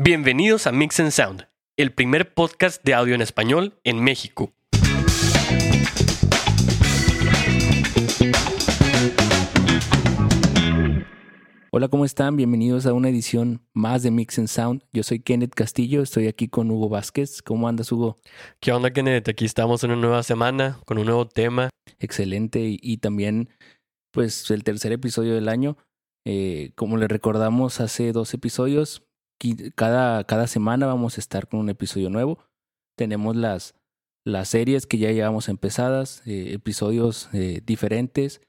Bienvenidos a Mix and Sound, el primer podcast de audio en español en México. Hola, ¿cómo están? Bienvenidos a una edición más de Mix and Sound. Yo soy Kenneth Castillo, estoy aquí con Hugo Vázquez. ¿Cómo andas, Hugo? ¿Qué onda, Kenneth? Aquí estamos en una nueva semana con un nuevo tema. Excelente y, también, pues, el tercer episodio del año. Eh, como le recordamos hace dos episodios, cada, cada semana vamos a estar con un episodio nuevo. Tenemos las, las series que ya llevamos empezadas, eh, episodios eh, diferentes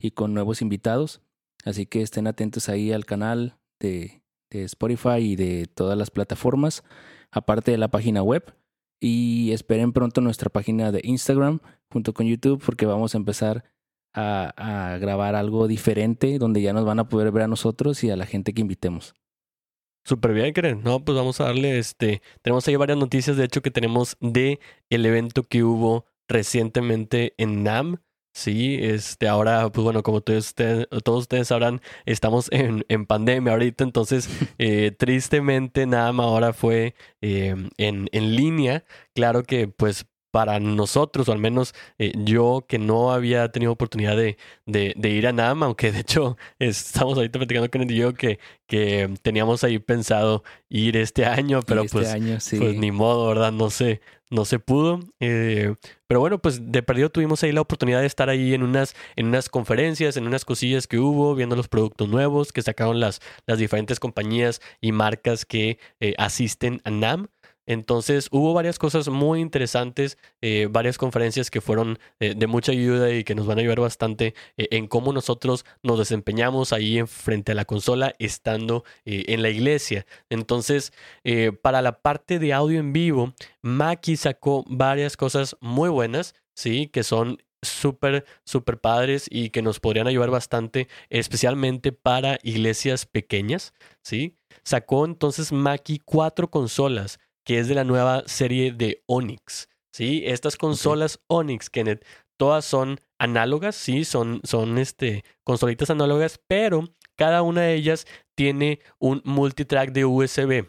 y con nuevos invitados. Así que estén atentos ahí al canal de, Spotify y de todas las plataformas, aparte de la página web. Y esperen pronto nuestra página de Instagram junto con YouTube porque vamos a empezar a, a grabar algo diferente donde ya nos van a poder ver a nosotros y a la gente que invitemos. Súper bien, Keren. No, pues vamos a darle este. Tenemos ahí varias noticias, de hecho, que tenemos de el evento que hubo recientemente en NAM. Sí, este, ahora, pues bueno, como todos ustedes, todos ustedes sabrán, estamos en, en pandemia ahorita, entonces, eh, tristemente, NAM ahora fue eh, en, en línea. Claro que, pues, para nosotros, o al menos eh, yo que no había tenido oportunidad de, de, ir a NAM, aunque de hecho estamos ahorita platicando con el yo que, que teníamos ahí pensado ir este año, pero este pues, pues ni modo, ¿verdad? No sé, no se pudo. Eh, pero bueno, pues de perdido tuvimos ahí la oportunidad de estar ahí en unas, en unas conferencias, en unas cosillas que hubo, viendo los productos nuevos que sacaron las, las diferentes compañías y marcas que eh, asisten a NAM. Entonces hubo varias cosas muy interesantes, eh, varias conferencias que fueron eh, de mucha ayuda y que nos van a ayudar bastante eh, en cómo nosotros nos desempeñamos ahí en, frente a la consola estando en la iglesia. Entonces, para la parte de audio en vivo, Maki sacó varias cosas muy buenas, ¿sí? Que son súper, súper padres y que nos podrían ayudar bastante, especialmente para iglesias pequeñas, ¿sí? Sacó entonces Maki cuatro consolas que es de la nueva serie de Onyx. ¿sí? Estas consolas Onyx, Kenneth, todas son análogas, sí, son, son este, consolitas análogas, pero cada una de ellas tiene un multitrack de USB.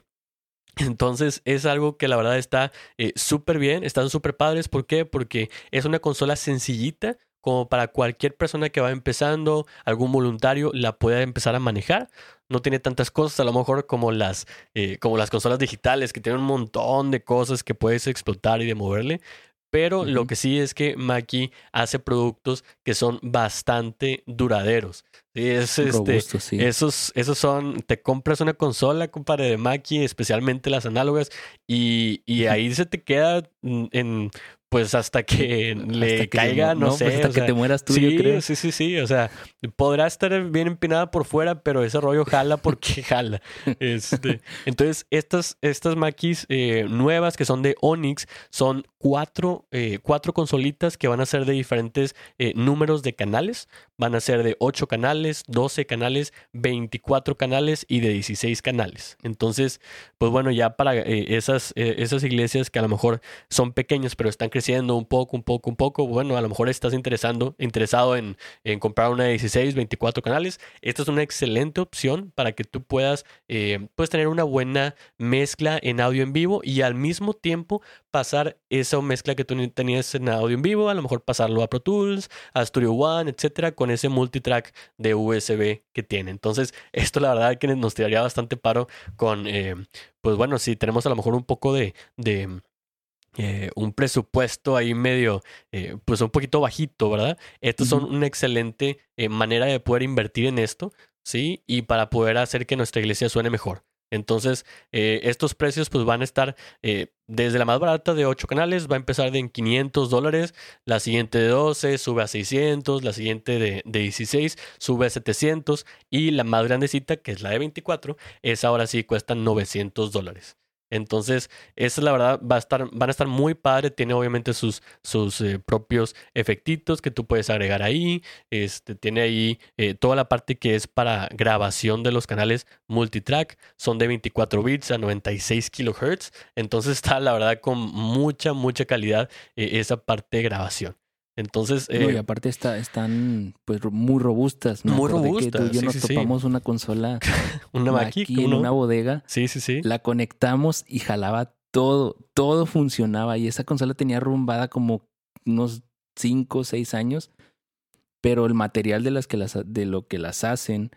Entonces es algo que la verdad está eh, súper bien, están súper padres. ¿Por qué? Porque es una consola sencillita, como para cualquier persona que va empezando, algún voluntario la pueda empezar a manejar no tiene tantas cosas, a lo mejor como las, eh, como las consolas digitales, que tienen un montón de cosas que puedes explotar y de moverle. Pero lo que sí es que Maki hace productos que son bastante duraderos. Es, este, esos, esos son, te compras una consola, compadre, de Maki, especialmente las análogas, y, y ahí se te queda en pues hasta que le caiga, no, pues, sé. hasta que te mueras tú, sí, yo creo. Sí, sí, sí. O sea, podrá estar bien empinada por fuera, pero ese rollo jala porque jala. Este, entonces, estas, estas maquis eh, nuevas que son de Onyx son cuatro, eh, cuatro consolitas que van a ser de diferentes eh, números de canales. Van a ser de 8 canales, 12 canales, 24 canales y de 16 canales. Entonces, pues bueno, ya para esas, esas iglesias que a lo mejor son pequeñas, pero están creciendo un poco, un poco, un poco, bueno, a lo mejor estás interesando, interesado en, en comprar una de 16, 24 canales. Esta es una excelente opción para que tú puedas, eh, puedes tener una buena mezcla en audio en vivo y al mismo tiempo pasar esa mezcla que tú tenías en audio en vivo, a lo mejor pasarlo a Pro Tools, a Studio One, etcétera, con ese multitrack de USB que tiene. Entonces, esto la verdad que nos tiraría bastante paro con, eh, pues bueno, si tenemos a lo mejor un poco de, de eh, un presupuesto ahí medio, eh, pues un poquito bajito, ¿verdad? Estos son una excelente eh, manera de poder invertir en esto, ¿sí? Y para poder hacer que nuestra iglesia suene mejor. Entonces, estos precios pues van a estar desde la más barata de 8 canales, va a empezar de en 500 dólares, la siguiente de 12 sube a 600, la siguiente de, de 16 sube a 700 y la más grandecita, que es la de 24, es ahora sí cuesta 900 dólares. Entonces, esa la verdad, va a estar, van a estar muy padre. Tiene obviamente sus, sus eh, propios efectitos que tú puedes agregar ahí. Este, tiene ahí eh, toda la parte que es para grabación de los canales multitrack. Son de 24 bits a 96 kilohertz. Entonces está la verdad con mucha, mucha calidad eh, esa parte de grabación. Entonces, No, y eh, aparte está, están pues muy robustas. Me Muy acordé que robustas, tú y yo sí, nos sí, sí. topamos una consola una aquí ¿cómo en no? una bodega. Sí, sí, sí. La conectamos y jalaba todo, todo funcionaba. Y esa consola tenía rumbada como unos 5 o 6 años. Pero el material de, las que las, de lo que las hacen,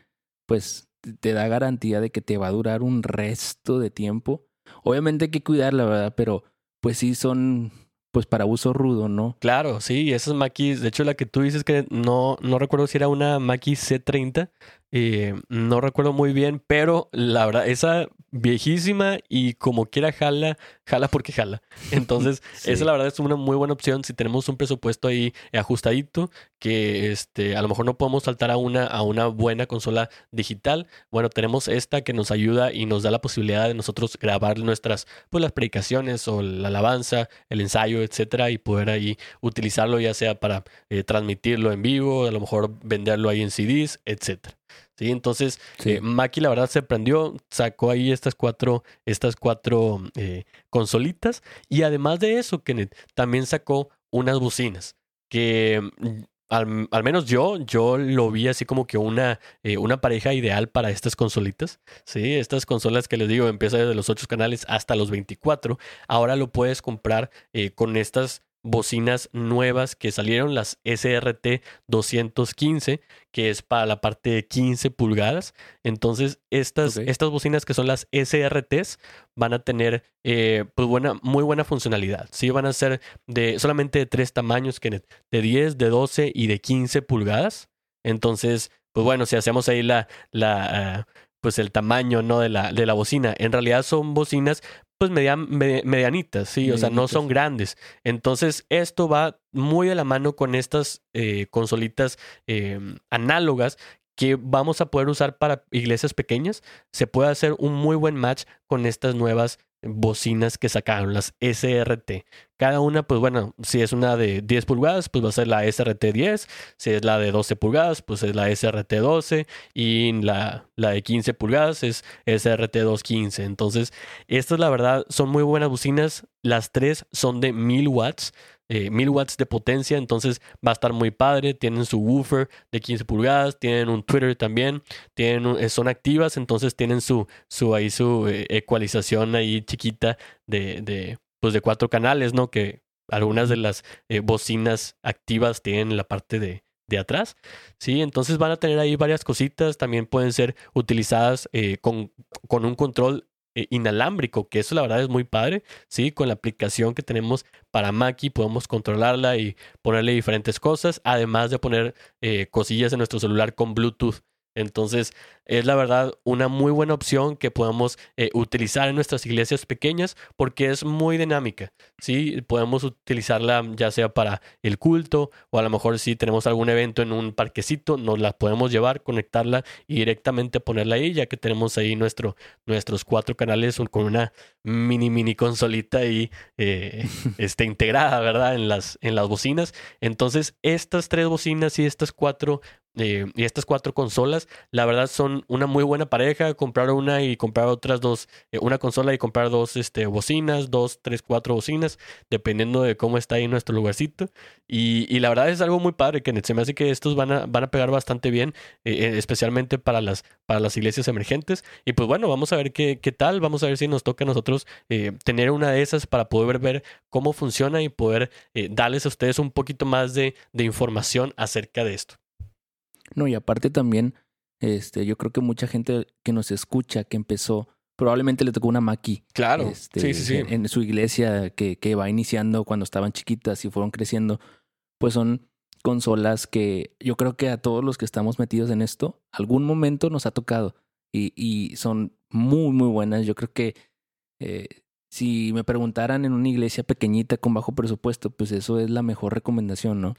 pues te da garantía de que te va a durar un resto de tiempo. Obviamente hay que cuidarla, ¿verdad? Pero pues sí son pues para uso rudo, ¿no? Claro, sí, esas Mackies, de hecho la que tú dices que no, no recuerdo si era una Mackie C30, eh, no recuerdo muy bien, pero la verdad, esa viejísima y como quiera jala, jala porque jala. Entonces, Sí. esa la verdad es una muy buena opción si tenemos un presupuesto ahí ajustadito, que este, a lo mejor no podemos saltar a una, a una buena consola digital. Bueno, tenemos esta que nos ayuda y nos da la posibilidad de nosotros grabar nuestras, pues las predicaciones o la alabanza, el ensayo, etcétera, y poder ahí utilizarlo ya sea para eh, transmitirlo en vivo, a lo mejor venderlo ahí en CDs, etcétera. Sí, entonces Sí. eh, Maki la verdad se prendió, sacó ahí estas cuatro, estas cuatro eh, consolitas y además de eso, Kenneth, también sacó unas bocinas que mm, al, al menos yo, yo lo vi así como que una, eh, una pareja ideal para estas consolitas. Sí, estas consolas que les digo, empieza desde los 8 canales hasta los 24. Ahora lo puedes comprar eh, con estas bocinas nuevas que salieron, las SRT 215, que es para la parte de 15 pulgadas. Entonces, estas, estas bocinas que son las SRTs van a tener eh, pues buena, muy buena funcionalidad. Sí, van a ser de solamente de tres tamaños, Kenneth, de 10, de 12 y de 15 pulgadas. Entonces, pues bueno, si hacemos ahí la, la ah, pues el tamaño, ¿no? De la, de la bocina. En realidad son bocinas, pues median- me- medianitas, sí, o sea, no son grandes. Entonces, esto va muy de la mano con estas eh, consolitas eh, análogas que vamos a poder usar para iglesias pequeñas. Se puede hacer un muy buen match con estas nuevas bocinas que sacaron, las SRT. Cada una, pues bueno, si es una de 10 pulgadas, pues va a ser la SRT 10. Si es la de 12 pulgadas, pues es la SRT 12. Y la, la de 15 pulgadas es SRT 215. Entonces, estas la verdad son muy buenas bocinas. Las tres son de 1000 watts. Eh, 1000 watts de potencia, entonces va a estar muy padre. Tienen su woofer de 15 pulgadas, tienen un Twitter también, tienen un- eh, son activas, entonces tienen su, su ahí su eh, ecualización ahí chiquita de, de, pues de cuatro canales, ¿no? Que algunas de las eh, bocinas activas tienen en la parte de, de atrás. Sí, entonces van a tener ahí varias cositas. También pueden ser utilizadas eh, con, con un control eh, inalámbrico, que eso la verdad es muy padre. Sí, con la aplicación que tenemos para Mackie podemos controlarla y ponerle diferentes cosas, además de poner eh, cosillas en nuestro celular con Bluetooth. Entonces, es la verdad una muy buena opción que podemos eh, utilizar en nuestras iglesias pequeñas porque es muy dinámica. Sí, podemos utilizarla ya sea para el culto o a lo mejor si tenemos algún evento en un parquecito, nos la podemos llevar, conectarla y directamente ponerla ahí, ya que tenemos ahí nuestro, nuestros cuatro canales con una mini, mini consolita ahí eh, este, integrada, ¿verdad? En las, en las bocinas. Entonces, estas tres bocinas y estas cuatro eh, y estas cuatro consolas, la verdad son una muy buena pareja. Comprar una y comprar otras dos, eh, una consola y comprar dos este, bocinas, dos, tres, cuatro bocinas, dependiendo de cómo está ahí nuestro lugarcito. Y, y la verdad es algo muy padre, que se me hace que estos van a, van a pegar bastante bien, eh, especialmente para las, para las iglesias emergentes. Y pues bueno, vamos a ver qué, qué tal, vamos a ver si nos toca a nosotros tener una de esas para poder ver cómo funciona y poder darles a ustedes un poquito más de, de información acerca de esto. No, y aparte también, este, yo creo que mucha gente que nos escucha, que empezó, probablemente le tocó una Maki. Claro, este, sí, sí, sí. En, en su iglesia que, que va iniciando cuando estaban chiquitas y fueron creciendo, pues son consolas que yo creo que a todos los que estamos metidos en esto, algún momento nos ha tocado y, y son muy, muy buenas. Yo creo que eh, si me preguntaran en una iglesia pequeñita con bajo presupuesto, pues eso es la mejor recomendación, ¿no?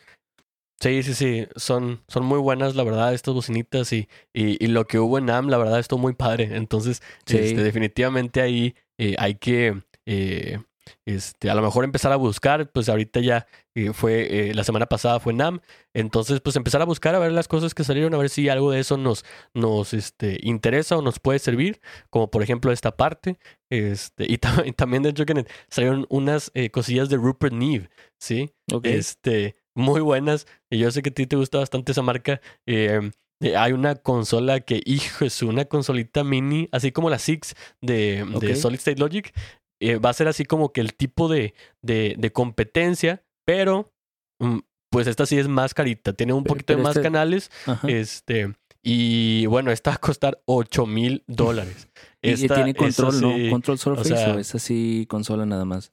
Sí, sí, sí, son, son muy buenas, la verdad, estas bocinitas y, y, y lo que hubo en AM, la verdad, estuvo muy padre. Entonces, Sí. este, definitivamente ahí eh, hay que, eh, este, a lo mejor empezar a buscar, pues ahorita ya eh, fue, eh, la semana pasada fue NAM, entonces pues empezar a buscar a ver las cosas que salieron, a ver si algo de eso nos, nos este, interesa o nos puede servir, como por ejemplo esta parte, este, y, tam- y también de hecho que salieron unas eh, cosillas de Rupert Neve, ¿sí? Ok. Este, muy buenas. Y yo sé que a ti te gusta bastante esa marca. Eh, eh, hay una consola que, hijo, es una consolita mini, así como la Six de. Solid State Logic. Eh, va a ser así como que el tipo de, de, de competencia, pero mm, pues esta sí es más carita. Tiene un Pero- poquito de más este- canales. Ajá. Este. Y bueno, esta va a costar 8 mil dólares. y, tiene control, esa ¿no? sí- Control Surface o, sea- es así consola nada más.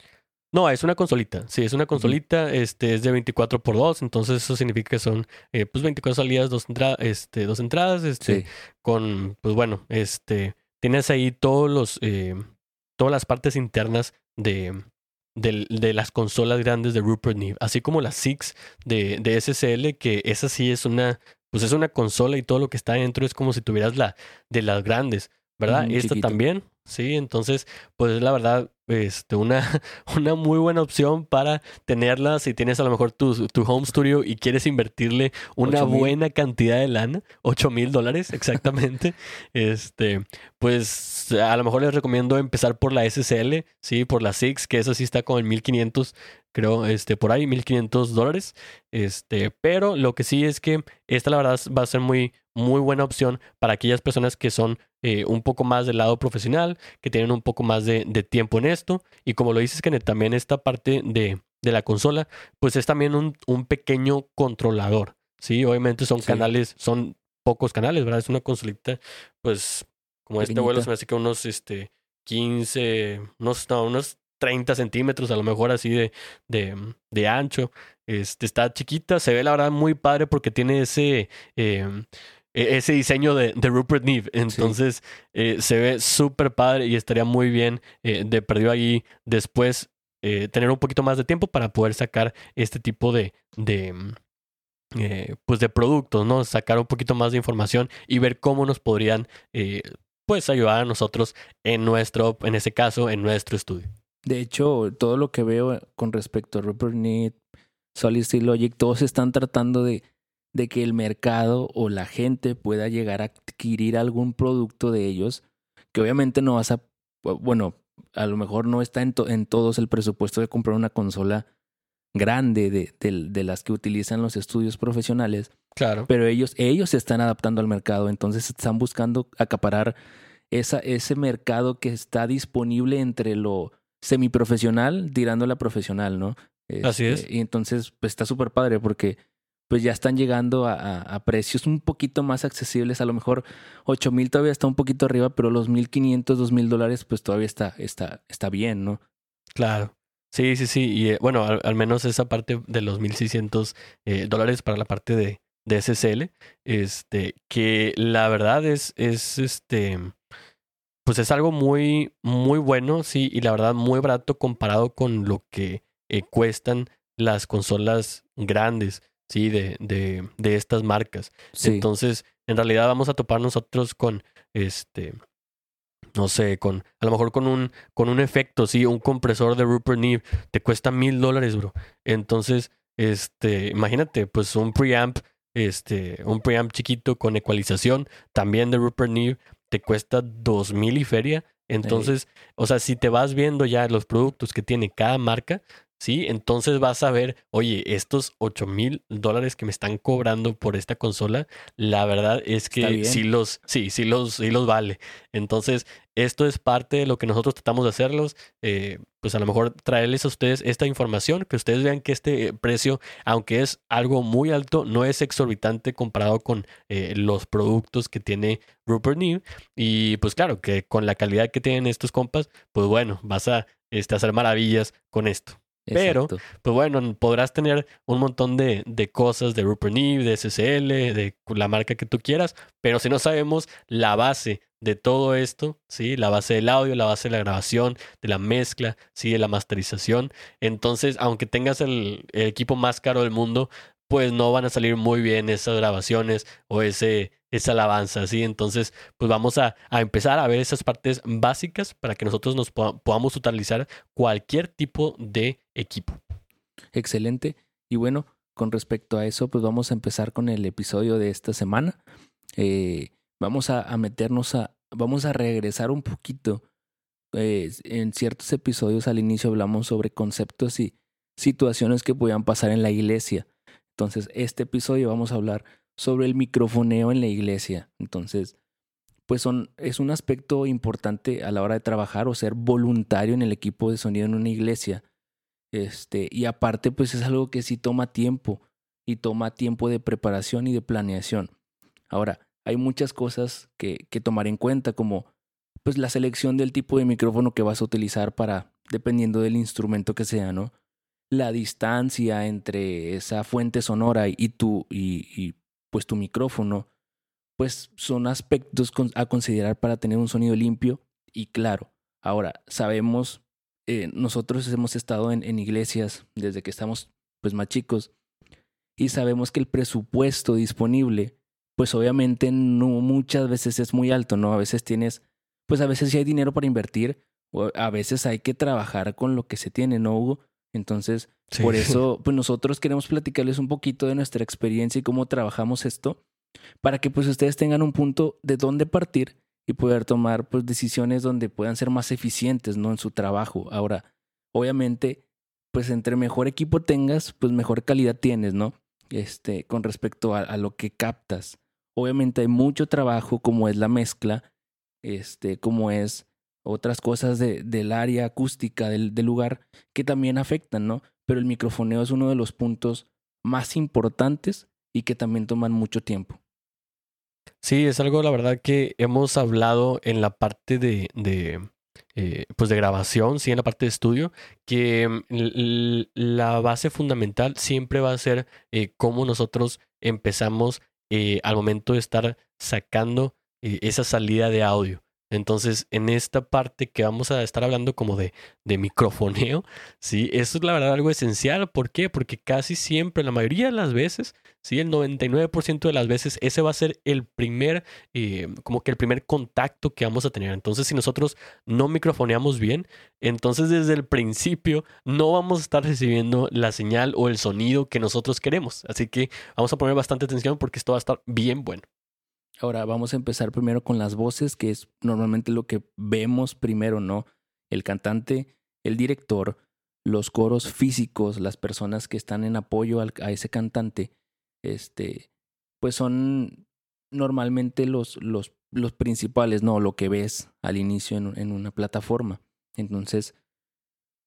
No, es una consolita. Sí, es una consolita. Este es de 24 por 2 Entonces, eso significa que son eh, pues 24 salidas, dos, entra- este, dos entradas. Este, Sí. con, pues bueno, este. Tienes ahí todos los. eh, todas las partes internas de. del- De, las consolas grandes de Rupert Neve, así como la Six de, de SSL, que esa sí es una, pues es una consola y todo lo que está dentro es como si tuvieras la de las grandes, ¿verdad? Ujú, Esta chiquito. también, sí, entonces, pues es la verdad, este, una, una muy buena opción para tenerla si tienes a lo mejor tu, tu home studio y quieres invertirle una 8,000. buena cantidad de lana, 8 mil dólares exactamente. este, pues a lo mejor les recomiendo empezar por la SSL, sí, por la Six, que esa sí está con el 1500, creo, este, por ahí, 1500 dólares. Este, pero lo que sí es que esta la verdad va a ser muy, muy buena opción para aquellas personas que son eh, un poco más del lado profesional, que tienen un poco más de, de tiempo en esto. Y como lo dices, que también esta parte de, de la consola, pues es también un, un pequeño controlador. Sí, obviamente son Sí. canales, son pocos canales, ¿verdad? Es una consolita, pues, como este vuelo se me hace que unos, este, 15, unos, no, unos 30 centímetros, a lo mejor así de, de, de ancho. Este, está chiquita, se ve la verdad muy padre porque tiene ese, eh, e- ese diseño de, de Rupert Neve. Entonces, eh, se ve súper padre y estaría muy bien eh, de perdido ahí después eh, tener un poquito más de tiempo para poder sacar este tipo de, de mm, eh, pues de productos, ¿no? Sacar un poquito más de información y ver cómo nos podrían pues ayudar a nosotros en nuestro, en ese caso, en nuestro estudio. De hecho, todo lo que veo con respecto a Rupert Need, Solid State Logic, todos están tratando de, de que el mercado o la gente pueda llegar a adquirir algún producto de ellos, que obviamente no vas a, bueno, a lo mejor no está en, to- en todos el presupuesto de comprar una consola grande de, de- de las que utilizan los estudios profesionales, Claro. pero ellos, ellos se están adaptando al mercado, entonces están buscando acaparar esa, ese mercado que está disponible entre lo semiprofesional tirando a la profesional, ¿no? Así es. Y entonces, pues está súper padre porque pues ya están llegando a, precios un poquito más accesibles. A lo mejor 8 mil todavía está un poquito arriba, pero los 1500, 2000 dólares, pues todavía está, está, está bien, ¿no? Claro. Sí, sí, sí. Y eh, bueno, al, al menos esa parte de los 1.600 eh, dólares para la parte de, de SSL, este, que la verdad es, es este, pues es algo muy, muy bueno, sí, y la verdad muy barato comparado con lo que eh, cuestan las consolas grandes, sí, de, de, de estas marcas. Sí. Entonces, en realidad vamos a topar nosotros con este, no sé, con a lo mejor con un, con un efecto, sí, un compresor de Rupert Neve, te cuesta mil dólares, bro. Entonces, este, imagínate, pues un preamp, este, un preamp chiquito con ecualización, también de Rupert Neve, te cuesta dos mil y feria. Entonces, o sea, si te vas viendo ya los productos que tiene cada marca, sí, entonces vas a ver, oye, estos ocho mil dólares que me están cobrando por esta consola, la verdad es que sí los, sí, sí los, sí los vale. Entonces, esto es parte de lo que nosotros tratamos de hacerlos. eh, pues a lo mejor traerles a ustedes esta información, que ustedes vean que este eh, precio, aunque es algo muy alto, no es exorbitante comparado con eh, los productos que tiene Rupert Neve. Y pues claro, que con la calidad que tienen estos compas, pues bueno, vas a este, hacer maravillas con esto. Pero- Exacto. Pues bueno, podrás tener un montón de, de cosas de Rupert Neve, de SSL, de la marca que tú quieras, pero si no sabemos la base de todo esto, ¿sí? La base del audio, la base de la grabación, de la mezcla, ¿sí? De la masterización. Entonces, aunque tengas el, el equipo más caro del mundo, pues no van a salir muy bien esas grabaciones o ese, esa alabanza, ¿sí? Entonces, pues vamos a, a empezar a ver esas partes básicas para que nosotros nos poda- podamos utilizar cualquier tipo de equipo. Excelente. Y bueno, con respecto a eso, pues vamos a empezar con el episodio de esta semana. Eh, vamos a, meternos a, vamos a regresar un poquito. Eh, en ciertos episodios al inicio hablamos sobre conceptos y situaciones que podían pasar en la iglesia. Entonces, este episodio vamos a hablar sobre el microfoneo en la iglesia. Entonces, pues son, es un aspecto importante a la hora de trabajar o ser voluntario en el equipo de sonido en una iglesia. Este, y aparte, pues es algo que sí toma tiempo y toma tiempo de preparación y de planeación. Ahora, hay muchas cosas que, que tomar en cuenta, como pues la selección del tipo de micrófono que vas a utilizar para, dependiendo del instrumento que sea, ¿no? La distancia entre esa fuente sonora y tu, y, y pues tu micrófono pues son aspectos a considerar para tener un sonido limpio y claro. Ahora, sabemos, eh, nosotros hemos estado en, en, iglesias desde que estamos pues más chicos y sabemos que el presupuesto disponible, pues obviamente no muchas veces es muy alto, ¿no? A veces tienes, pues a veces sí hay dinero para invertir, o a veces hay que trabajar con lo que se tiene, ¿no, Hugo? Entonces, por eso, pues nosotros queremos platicarles un poquito de nuestra experiencia y cómo trabajamos esto para que pues ustedes tengan un punto de dónde partir y poder tomar pues decisiones donde puedan ser más eficientes, ¿no? En su trabajo. Ahora, obviamente, pues entre mejor equipo tengas, pues mejor calidad tienes, ¿no? Este, con respecto a, lo que captas. Obviamente hay mucho trabajo como es la mezcla, este, como es otras cosas de, del área acústica del, del lugar que también afectan, ¿no? Pero el microfoneo es uno de los puntos más importantes y que también toman mucho tiempo. Sí, es algo, la verdad, que hemos hablado en la parte de, de eh, pues de grabación, sí, en la parte de estudio, que mm, la base fundamental siempre va a ser eh, cómo nosotros empezamos eh, al momento de estar sacando esa salida de audio. Entonces, en esta parte que vamos a estar hablando como de, de microfoneo, sí, eso es la verdad algo esencial. ¿Por qué? Porque casi siempre, la mayoría de las veces, sí, el 99% de las veces, ese va a ser el primer, eh, como que el primer contacto que vamos a tener. Entonces, si nosotros no microfoneamos bien, entonces desde el principio no vamos a estar recibiendo la señal o el sonido que nosotros queremos. Así que vamos a poner bastante atención porque esto va a estar bien bueno. Ahora vamos a empezar primero con las voces, que es normalmente lo que vemos primero, ¿no? El cantante, el director, los coros físicos, las personas que están en apoyo a ese cantante, este, pues son normalmente los, los, los principales, ¿no? Lo que ves al inicio en, una plataforma. Entonces,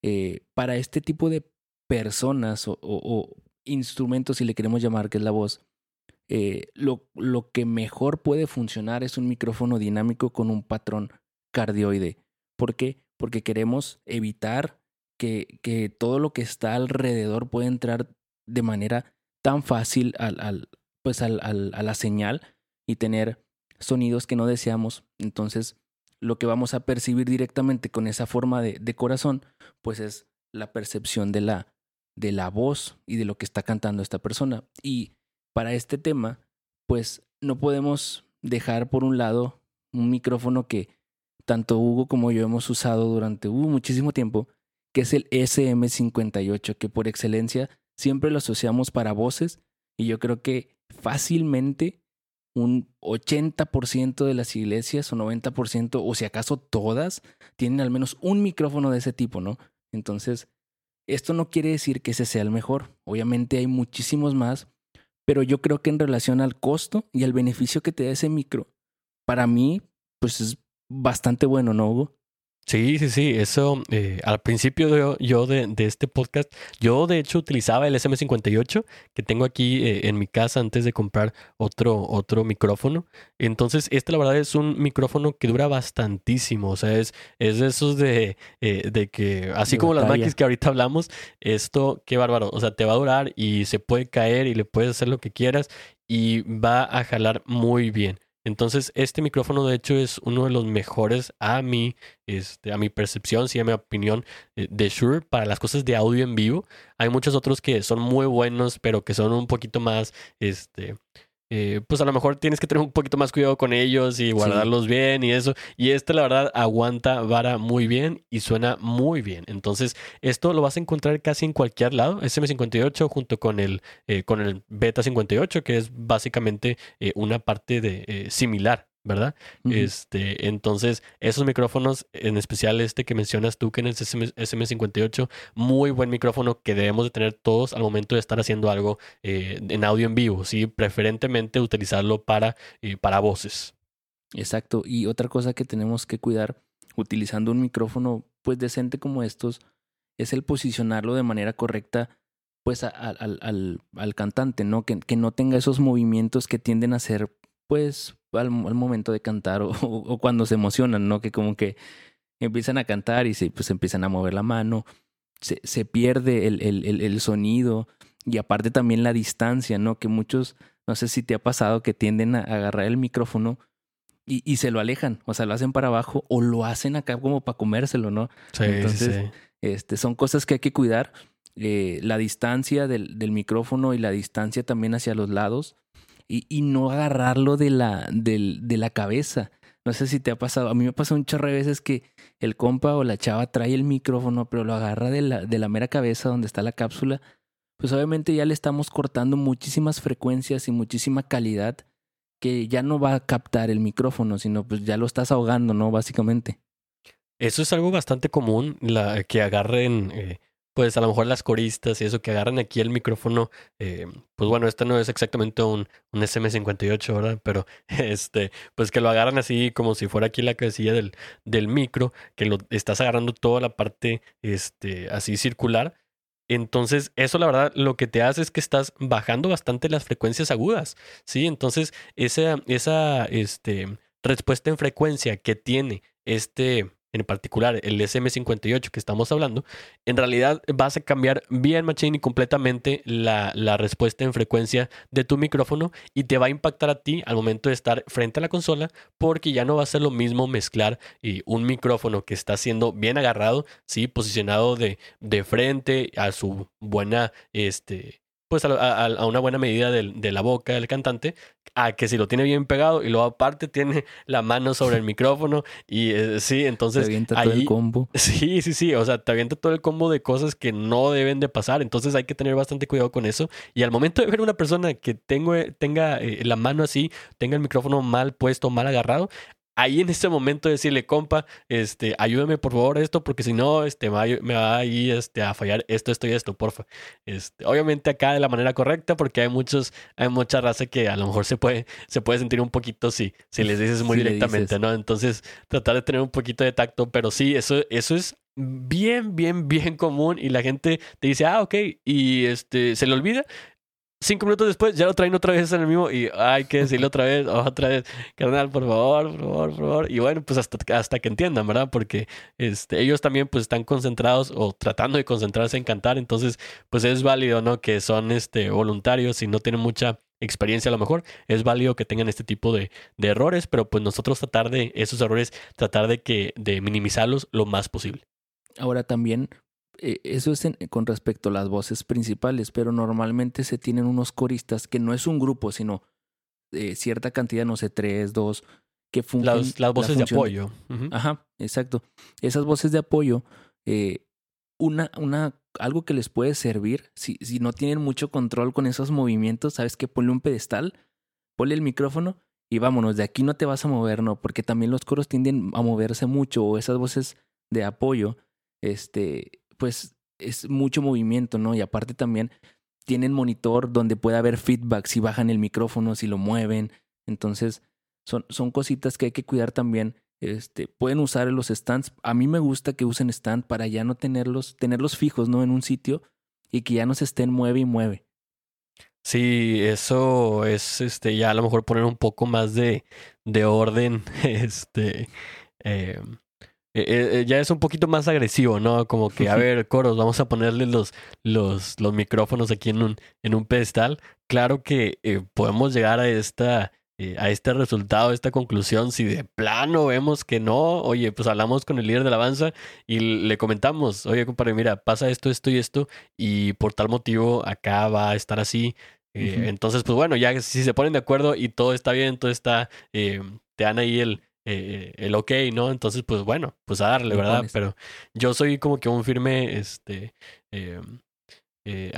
eh, para este tipo de personas o instrumentos, si le queremos llamar, que es la voz, eh, lo, lo que mejor puede funcionar es un micrófono dinámico con un patrón cardioide. ¿Por qué? Porque queremos evitar que, que todo lo que está alrededor pueda entrar de manera tan fácil al, al pues al, al, a la señal y tener sonidos que no deseamos. Entonces, lo que vamos a percibir directamente con esa forma de, de corazón, pues es la percepción de la, de la voz y de lo que está cantando esta persona. Y para este tema, pues no podemos dejar por un lado un micrófono que tanto Hugo como yo hemos usado durante uh, muchísimo tiempo, que es el SM58, que por excelencia siempre lo asociamos para voces y yo creo que fácilmente un 80% de las iglesias o 90% o si acaso todas tienen al menos un micrófono de ese tipo, ¿no? Entonces, esto no quiere decir que ese sea el mejor. Obviamente hay muchísimos más pero yo creo que en relación al costo y al beneficio que te da ese micro, para mí, pues es bastante bueno, ¿no, Hugo? Sí, sí, sí, eso eh, al principio de, yo de, de, este podcast, yo de hecho utilizaba el SM58 que tengo aquí eh, en mi casa antes de comprar otro, otro micrófono. Entonces, este la verdad es un micrófono que dura bastantísimo, o sea, es, es de esos de, eh, de que, así como las máquinas que ahorita hablamos, esto, qué bárbaro, o sea, te va a durar y se puede caer y le puedes hacer lo que quieras y va a jalar muy bien. Entonces, este micrófono de hecho es uno de los mejores a mi, este, a mi percepción, sí, a mi opinión, eh, de Shure para las cosas de audio en vivo. Hay muchos otros que son muy buenos, pero que son un poquito más, este, eh, pues a lo mejor tienes que tener un poquito más cuidado con ellos y guardarlos bien y eso. Y este, la verdad, aguanta vara muy bien y suena muy bien. Entonces, esto lo vas a encontrar casi en cualquier lado. SM58 junto con el, eh, con el Beta 58, que es básicamente eh, una parte de, similar ¿verdad? Este, entonces, esos micrófonos, en especial este que mencionas tú, que en el SM, 58 muy buen micrófono que debemos de tener todos al momento de estar haciendo algo eh, en audio en vivo, ¿sí? Preferentemente utilizarlo para, eh, para voces. Exacto. Y otra cosa que tenemos que cuidar utilizando un micrófono pues decente como estos es el posicionarlo de manera correcta pues al, al, al, cantante, ¿no? Que, que, no tenga esos movimientos que tienden a ser pues al, momento de cantar o, cuando se emocionan, ¿no? Que como que empiezan a cantar y se, pues empiezan a mover la mano, se, se pierde el, el, el, sonido y aparte también la distancia, ¿no? Que muchos, no sé si te ha pasado que tienden a agarrar el micrófono y, y se lo alejan, o sea, lo hacen para abajo o lo hacen acá como para comérselo, ¿no? Sí, Entonces, Este, son cosas que hay que cuidar. Eh, la distancia del, del micrófono y la distancia también hacia los lados y, no agarrarlo de la, de, la cabeza. No sé si te ha pasado, a mí me pasa un chorro veces que el compa o la chava trae el micrófono, pero lo agarra de la, de la mera cabeza donde está la cápsula. Pues obviamente ya le estamos cortando muchísimas frecuencias y muchísima calidad que ya no va a captar el micrófono, sino pues ya lo estás ahogando, ¿no? Básicamente. Eso es algo bastante común, la, que agarren eh, pues a lo mejor las coristas y eso que agarran aquí el micrófono, eh, pues bueno, este no es exactamente un, un SM58, ¿verdad? Pero este, pues que lo agarran así como si fuera aquí la cabecilla del, del micro, que lo estás agarrando toda la parte este, así circular. Entonces, eso la verdad lo que te hace es que estás bajando bastante las frecuencias agudas, ¿sí? Entonces, esa, esa este, respuesta en frecuencia que tiene este, en particular el SM58 que estamos hablando, en realidad vas a cambiar bien machine y completamente la, la, respuesta en frecuencia de tu micrófono y te va a impactar a ti al momento de estar frente a la consola porque ya no va a ser lo mismo mezclar y un micrófono que está siendo bien agarrado, ¿sí? posicionado de, de frente a su buena este, pues a, una buena medida de, la boca del cantante, a que si lo tiene bien pegado y luego aparte tiene la mano sobre el micrófono y eh, sí, entonces... Te avienta todo el combo. Sí, sí, sí, o sea, te avienta todo el combo de cosas que no deben de pasar, entonces hay que tener bastante cuidado con eso y al momento de ver una persona que tengo, tenga eh, la mano así, tenga el micrófono mal puesto, mal agarrado, ahí en este momento decirle, compa, este, ayúdame por favor esto, porque si no, este, me va, a ir este, a fallar esto, esto y esto, porfa. Este, obviamente acá de la manera correcta, porque hay muchos, hay mucha raza que a lo mejor se puede, se puede sentir un poquito si, si les dices muy directamente, ¿no? Entonces, tratar de tener un poquito de tacto, pero sí, eso, eso es bien, bien, bien común y la gente te dice, ah, ok, y este, se le olvida cinco minutos después ya lo traen otra vez en el mismo y hay que decirlo otra vez, otra vez, carnal, por favor, por favor, por favor. Y bueno, pues hasta, hasta que entiendan, ¿verdad? Porque este, ellos también pues están concentrados o tratando de concentrarse en cantar, entonces pues es válido, ¿no? Que son este, voluntarios y no tienen mucha experiencia a lo mejor, es válido que tengan este tipo de, de errores, pero pues nosotros tratar de esos errores, tratar de que, de minimizarlos lo más posible. Ahora también eso es con respecto a las voces principales, pero normalmente se tienen unos coristas que no es un grupo, sino eh, cierta cantidad, no sé, tres, dos, que funcionan. Las, voces de apoyo. Ajá, exacto. Esas voces de apoyo, eh, una, una, algo que les puede servir, si, si no tienen mucho control con esos movimientos, sabes que ponle un pedestal, ponle el micrófono y vámonos, de aquí no te vas a mover, no, porque también los coros tienden a moverse mucho o esas voces de apoyo, este, pues es mucho movimiento, ¿no? Y aparte también tienen monitor donde puede haber feedback si bajan el micrófono, si lo mueven. Entonces, son, son cositas que hay que cuidar también. Este, pueden usar los stands. A mí me gusta que usen stand para ya no tenerlos, tenerlos fijos, ¿no? En un sitio y que ya no se estén mueve y mueve. Sí, eso es este, ya a lo mejor poner un poco más de, de orden. Este. Eh, eh, eh, eh, ya es un poquito más agresivo, ¿no? Como que, a ver, coros, vamos a ponerle los, los, los micrófonos aquí en un, en un pedestal. Claro que podemos llegar a esta, a este resultado, a esta conclusión, si de plano vemos que no, oye, pues hablamos con el líder de la avanza y le comentamos, oye, compadre, mira, pasa esto, esto y esto, y por tal motivo acá va a estar así. Entonces, pues bueno, ya si se ponen de acuerdo y todo está bien, todo está, te dan ahí el, eh, el ok, ¿no? Entonces, pues bueno, pues a darle, ¿verdad? Pero yo soy como que un firme, este, eh, eh,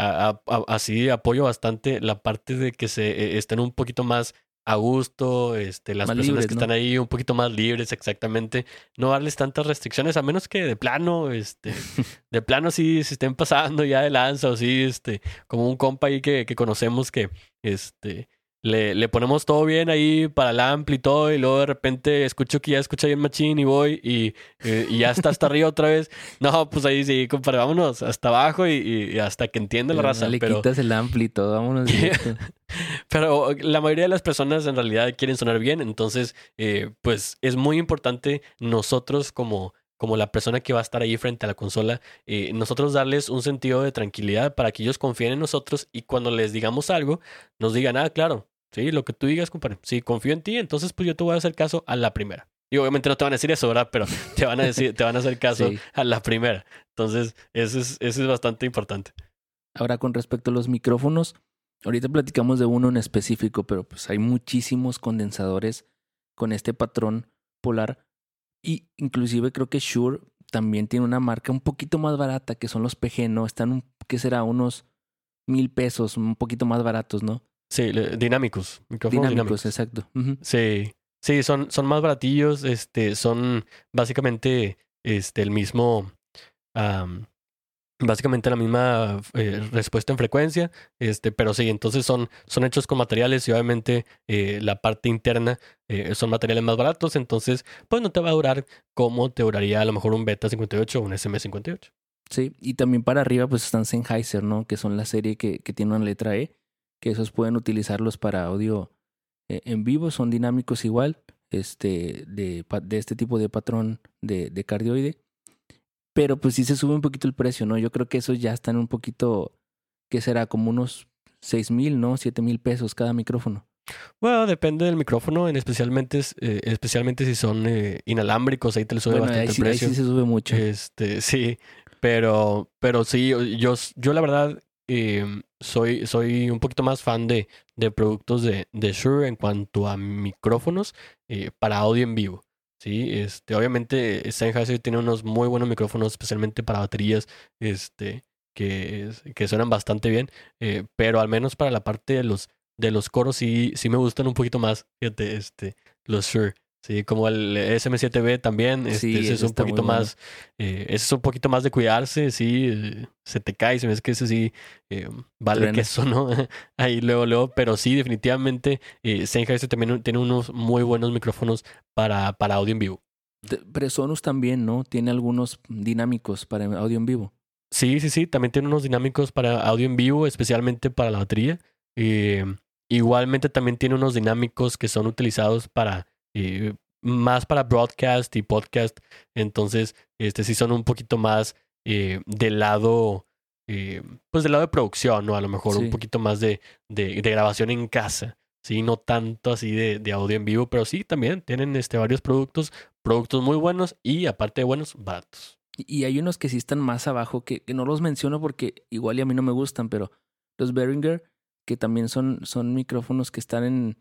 así apoyo bastante la parte de que se estén un poquito más a gusto, este, las Más personas libres, que ¿no? están ahí un poquito más libres, exactamente, no darles tantas restricciones, a menos que de plano, este, de plano sí se estén pasando ya de lanza, o sí, este, como un compa ahí que, que conocemos que, este, le, le ponemos todo bien ahí para el ampli y todo, y luego de repente escucho que ya escucha bien machín y voy, y, y ya está hasta arriba otra vez. No, pues ahí sí, compadre, vámonos hasta abajo y, hasta que entienda la raza, no le pero... quitas el ampli y todo, vámonos. Pero la mayoría de las personas en realidad quieren sonar bien, entonces eh, pues es muy importante nosotros como, como la persona que va a estar ahí frente a la consola, eh, nosotros darles un sentido de tranquilidad para que ellos confíen en nosotros y cuando les digamos algo, nos digan, ah, claro, sí, lo que tú digas, compadre, sí, confío en ti, entonces pues yo te voy a hacer caso a la primera. Y obviamente no te van a decir eso, ¿verdad? Pero te van a decir, te van a hacer caso Sí. a la primera. Entonces, eso es, eso es bastante importante. Ahora, con respecto a los micrófonos, ahorita platicamos de uno en específico, pero pues hay muchísimos condensadores con este patrón polar. Y inclusive creo que Shure también tiene una marca un poquito más barata, que son los PG, ¿no? Están, ¿qué será? Unos mil pesos, un poquito más baratos, ¿no? Sí, le- dinámicos, micrófonos Dinámicos, dinámicos. exacto. Sí, sí, son, son más baratillos, este, son básicamente este, el mismo, am, básicamente la misma eh, respuesta en frecuencia, este, pero sí, entonces son, son hechos con materiales y obviamente eh, la parte interna eh, son materiales más baratos, entonces pues no te va a durar como te duraría a lo mejor un Beta 58 o un SM58. Sí, y también para arriba pues están Sennheiser, ¿no? Que son la serie que, que tiene una letra E, que esos pueden utilizarlos para audio eh, en vivo, son dinámicos igual, este, de, de este tipo de patrón de, de cardioide. Pero pues sí se sube un poquito el precio, ¿no? Yo creo que esos ya están un poquito, ¿qué será? Como unos seis mil, ¿no? Siete mil pesos cada micrófono. Bueno, depende del micrófono, en especialmente, eh, especialmente si son eh, inalámbricos, ahí te le sube Bueno, bastante ahí el sí, ahí precio. sí se sube mucho. Este, sí, pero, pero sí, yo, yo la verdad eh, soy, soy un poquito más fan de, de productos de, de Shure en cuanto a micrófonos eh, para audio en vivo. Sí, este, obviamente Sennheiser tiene unos muy buenos micrófonos, especialmente para baterías, este, que, que suenan bastante bien, eh, pero al menos para la parte de los, de los coros sí, sí me gustan un poquito más, fíjate, este, los Shure. Sí, como el SM7B también, este, Sí, ese es un poquito bueno. más, eh, ese es un poquito más de cuidarse, sí, eh, se te cae, se ves que ese sí eh, vale Truena. queso, ¿no? Ahí luego, luego, pero sí, definitivamente eh, Sennheiser también tiene unos muy buenos micrófonos para, para audio en vivo. Te- Presonus también, ¿no? Tiene algunos dinámicos para audio en vivo. Sí, sí, sí, también tiene unos dinámicos para audio en vivo, especialmente para la batería. Eh, igualmente también tiene unos dinámicos que son utilizados para eh, más para broadcast y podcast. Entonces, este sí son un poquito más eh, del lado, eh, pues del lado de producción, ¿no? A lo mejor Sí. un poquito más de, de, de grabación en casa. Sí, no tanto así de, de audio en vivo, pero sí también tienen este, varios productos, productos muy buenos y aparte de buenos, baratos. Y hay unos que sí están más abajo, que, que no los menciono porque igual y a mí no me gustan, pero los Behringer, que también son, son micrófonos que están en,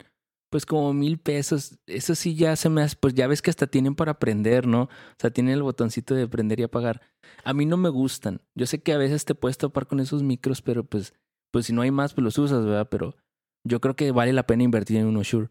pues como mil pesos, eso sí ya se me hace, pues ya ves que hasta tienen para prender, ¿no? O sea, tienen el botoncito de prender y apagar. A mí no me gustan. Yo sé que a veces te puedes topar con esos micros, pero pues, pues si no hay más, pues los usas, ¿verdad? Pero yo creo que vale la pena invertir en uno, Shure.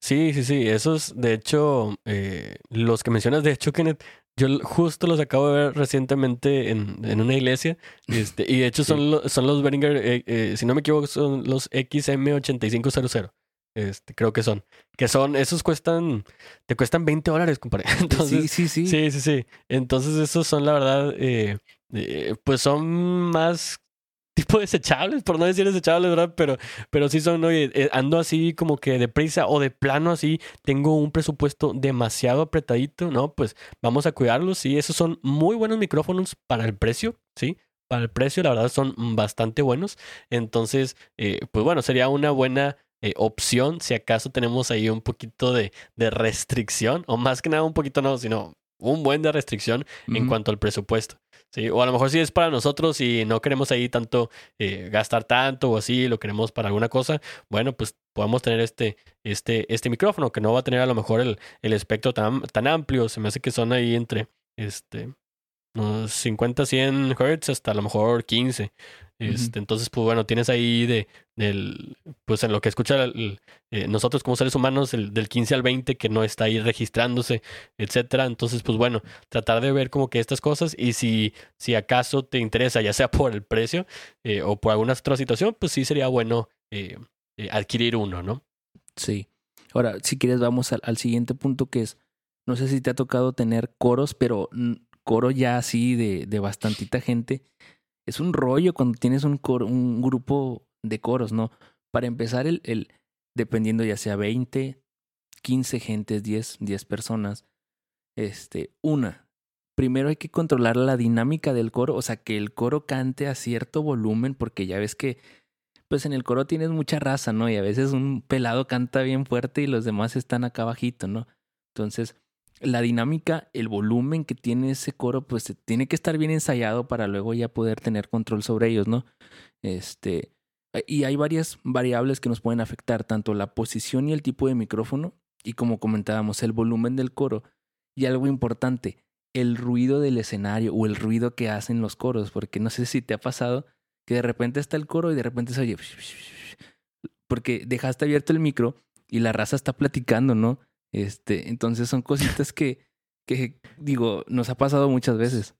Sí, sí, sí. Esos, de hecho, eh, los que mencionas, de hecho, Kenneth, yo justo los acabo de ver recientemente en, en una iglesia. Este, y de hecho Sí. son, lo- son los Behringer, eh, eh, si no me equivoco, son los XM8500. Este, creo que son. Que son, esos cuestan, te cuestan 20 dólares, compadre. Entonces, sí, sí, sí. Sí, sí, sí. Entonces esos son la verdad, eh, eh, pues son más tipo desechables, por no decir desechables, ¿verdad? Pero, pero sí son, oye, eh, ando así como que deprisa o de plano así, tengo un presupuesto demasiado apretadito, ¿no? Pues vamos a cuidarlos, sí, esos son muy buenos micrófonos para el precio, ¿sí? Para el precio, la verdad, son bastante buenos. Entonces, eh, pues bueno, sería una buena eh, opción si acaso tenemos ahí un poquito de, de restricción, o más que nada un poquito no, sino un buen de restricción en cuanto al presupuesto. Sí, o a lo mejor si es para nosotros y no queremos ahí tanto eh, gastar tanto o así, lo queremos para alguna cosa, bueno, pues podemos tener este, este, este micrófono que no va a tener a lo mejor el, el espectro tan, tan amplio. Se me hace que son ahí entre, este, unos 50, 100 Hz hasta a lo mejor 15. Este, Entonces, pues bueno, tienes ahí de, del, pues en lo que escucha eh, nosotros como seres humanos, el, del 15 al 20 que no está ahí registrándose, etcétera. Entonces, pues bueno, tratar de ver como que estas cosas y si, si acaso te interesa, ya sea por el precio eh, o por alguna otra situación, pues sí sería bueno eh, adquirir uno, ¿no? Sí. Ahora, si quieres, vamos al, al siguiente punto que es, no sé si te ha tocado tener coros, pero coro ya así de, de bastantita gente es un rollo cuando tienes un, coro, un grupo de coros, ¿no? Para empezar, el, el, dependiendo ya sea 20, 15 gentes, 10, 10 personas, este, una, primero hay que controlar la dinámica del coro, o sea, que el coro cante a cierto volumen, porque ya ves que, pues en el coro tienes mucha raza, ¿no? Y a veces un pelado canta bien fuerte y los demás están acá bajito, ¿no? Entonces, la dinámica, el volumen que tiene ese coro, pues tiene que estar bien ensayado para luego ya poder tener control sobre ellos, ¿no? Este, y hay varias variables que nos pueden afectar, tanto la posición y el tipo de micrófono, y como comentábamos, el volumen del coro, y algo importante, el ruido del escenario o el ruido que hacen los coros, porque no sé si te ha pasado que de repente está el coro y de repente se oye, porque dejaste abierto el micro y la raza está platicando, ¿no? Este, entonces son cositas que, que digo, nos ha pasado muchas veces.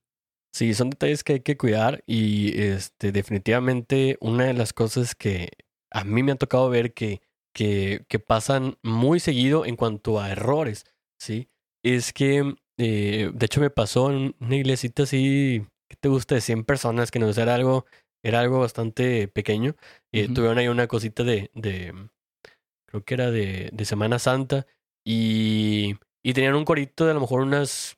Sí, son detalles que hay que cuidar y este, definitivamente una de las cosas que a mí me ha tocado ver que, que, que pasan muy seguido en cuanto a errores, ¿sí? Es que, eh, de hecho me pasó en una iglesita así, que te gusta? De 100 personas, que no era algo, era algo bastante pequeño. y Tuvieron ahí una cosita de, de creo que era de, de Semana Santa y, y tenían un corito de a lo mejor unas,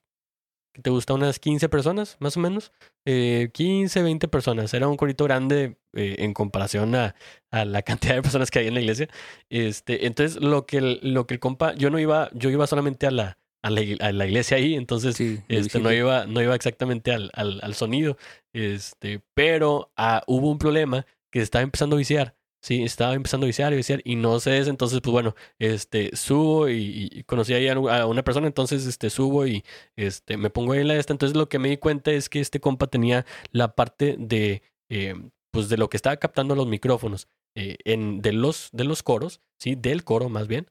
¿qué te gusta? Unas 15 personas, más o menos. Eh, 15, 20 personas. Era un corito grande eh, en comparación a, a, la cantidad de personas que hay en la iglesia. Este, entonces, lo que, el, lo que el compa, yo no iba, yo iba solamente a la, a la, a la iglesia ahí, entonces este, no, iba, no iba exactamente al, al, al sonido. Este, pero ah, hubo un problema que estaba empezando a viciar. Sí, estaba empezando a viciar y viciar y no sé entonces pues bueno, este, subo y, conocí ahí a una persona, entonces este, subo y este, me pongo ahí en la esta, entonces lo que me di cuenta es que este compa tenía la parte de, eh, pues de lo que estaba captando los micrófonos eh, en, de, los, de los coros, sí, del coro más bien,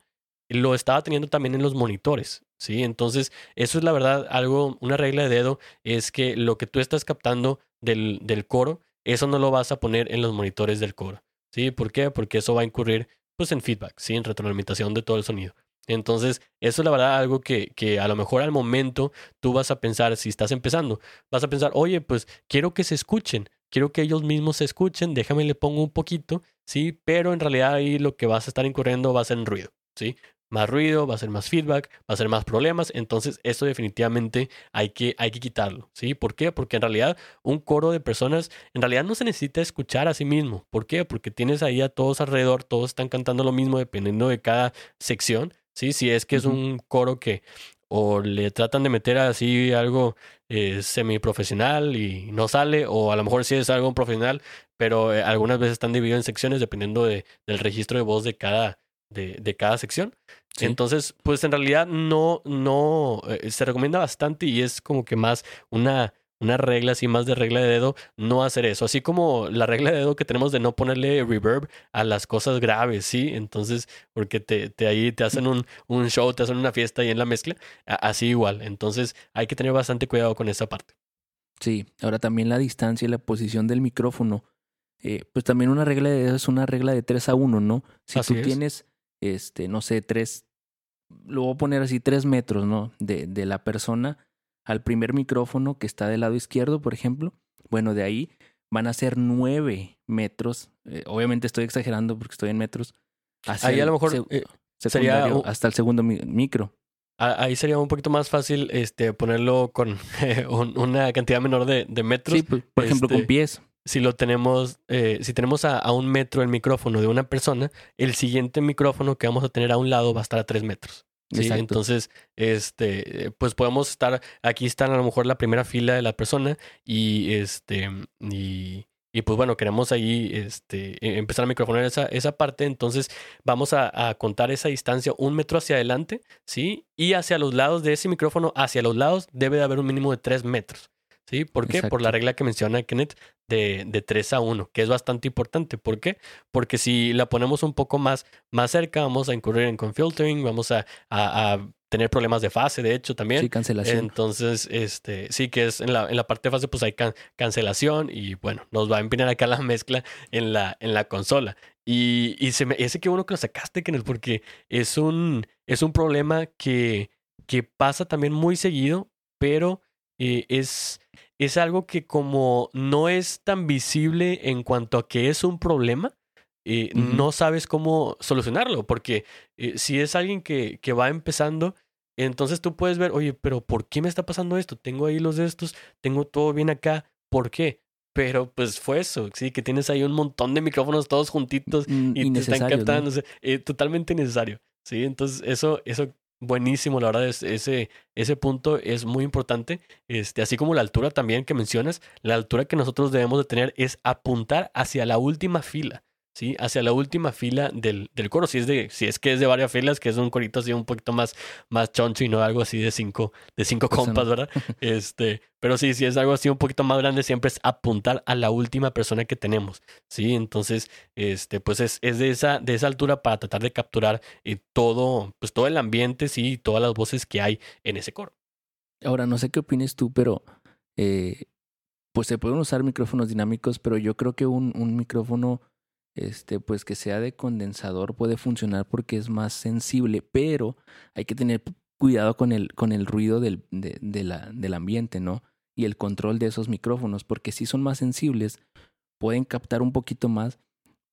lo estaba teniendo también en los monitores, ¿sí? Entonces, eso es la verdad, algo, una regla de dedo, es que lo que tú estás captando del, del coro, eso no lo vas a poner en los monitores del coro. ¿Sí? ¿Por qué? Porque eso va a incurrir pues en feedback, ¿sí? En retroalimentación de todo el sonido. Entonces, eso es la verdad algo que, que a lo mejor al momento tú vas a pensar, si estás empezando, vas a pensar, oye, pues quiero que se escuchen, quiero que ellos mismos se escuchen, déjame le pongo un poquito, ¿sí? Pero en realidad ahí lo que vas a estar incurriendo va a ser en ruido, ¿sí? Más ruido, va a ser más feedback, va a ser más problemas. Entonces, eso definitivamente hay que, hay que quitarlo. ¿Sí? ¿Por qué? Porque en realidad un coro de personas, en realidad no se necesita escuchar a sí mismo. ¿Por qué? Porque tienes ahí a todos alrededor, todos están cantando lo mismo dependiendo de cada sección. ¿Sí? Si es que es un coro que o le tratan de meter así algo eh, semiprofesional y no sale, o a lo mejor sí es algo profesional, pero eh, algunas veces están divididos en secciones dependiendo de, del registro de voz de cada, de, de cada sección. Entonces, pues en realidad no, no, eh, se recomienda bastante y es como que más una, una regla así más de regla de dedo, no hacer eso. Así como la regla de dedo que tenemos de no ponerle reverb a las cosas graves, ¿sí? Entonces, porque te, te ahí te hacen un, un show, te hacen una fiesta y en la mezcla, así igual. Entonces, hay que tener bastante cuidado con esa parte. Sí, ahora también la distancia y la posición del micrófono. Eh, pues también una regla de dedo es una regla de 3 a 1, ¿no? Si tú tienes este, no sé, tres, lo voy a poner así, tres metros, ¿no? De, de la persona al primer micrófono que está del lado izquierdo, por ejemplo. Bueno, de ahí van a ser nueve metros. Eh, obviamente estoy exagerando porque estoy en metros. ahí a lo mejor eh, sería hasta el segundo micro. Ahí sería un poquito más fácil este, ponerlo con una cantidad menor de, de metros. Sí, pues, por ejemplo, con este, pies si lo tenemos, eh, si tenemos a, un metro el micrófono de una persona, el siguiente micrófono que vamos a tener a un lado va a estar a tres metros. ¿sí? Entonces, este, pues podemos estar, aquí está a lo mejor la primera fila de la persona y este, y, y pues bueno, queremos ahí este, e, empezar a microfonar esa, esa parte, entonces vamos a, a, contar esa distancia un metro hacia adelante, ¿sí? Y hacia los lados de ese micrófono, hacia los lados, debe de haber un mínimo de tres metros. ¿Sí? ¿Por qué? Por la regla que menciona Kenneth de, de 3 a 1, que es bastante importante. ¿Por qué? Porque si la ponemos un poco más, más cerca, vamos a incurrir en confiltering, vamos a, a, tener problemas de fase, de hecho, también. Sí, cancelación. Entonces, este, sí que es en la, en la parte de fase, pues hay cancelación y bueno, nos va a empinar acá la mezcla en la, en la consola. Y, y se me, ese que bueno que lo sacaste, Kenneth, porque es un, es un problema que, que pasa también muy seguido, pero eh, es, es algo que como no es tan visible en cuanto a que es un problema, eh, no sabes cómo solucionarlo, porque eh, si es alguien que, que va empezando, entonces tú puedes ver, oye, pero ¿por qué me está pasando esto? Tengo ahí los de estos, tengo todo bien acá, ¿por qué? Pero pues fue eso, sí, que tienes ahí un montón de micrófonos todos juntitos mm, y te están captando, totalmente innecesario, sí, entonces eso, eso buenísimo, la verdad, es, ese, ese punto es muy importante. Este, así como la altura también que mencionas, la altura que nosotros debemos de tener es apuntar hacia la última fila. ¿Sí? Hacia la última fila del, del coro. Si es, de, si es que es de varias filas, que es un corito así un poquito más, más choncho y no algo así de cinco, de cinco pues compas, ¿verdad? este, pero sí, si es algo así un poquito más grande, siempre es apuntar a la última persona que tenemos. Sí, entonces, este, pues es, es de esa, de esa altura para tratar de capturar eh, todo, pues todo el ambiente, sí, todas las voces que hay en ese coro. Ahora, no sé qué opines tú, pero eh, pues se pueden usar micrófonos dinámicos, pero yo creo que un, un micrófono este, pues que sea de condensador puede funcionar porque es más sensible, pero hay que tener cuidado con el, con el ruido del, de, del ambiente, ¿no? Y el control de esos micrófonos, porque si son más sensibles, pueden captar un poquito más,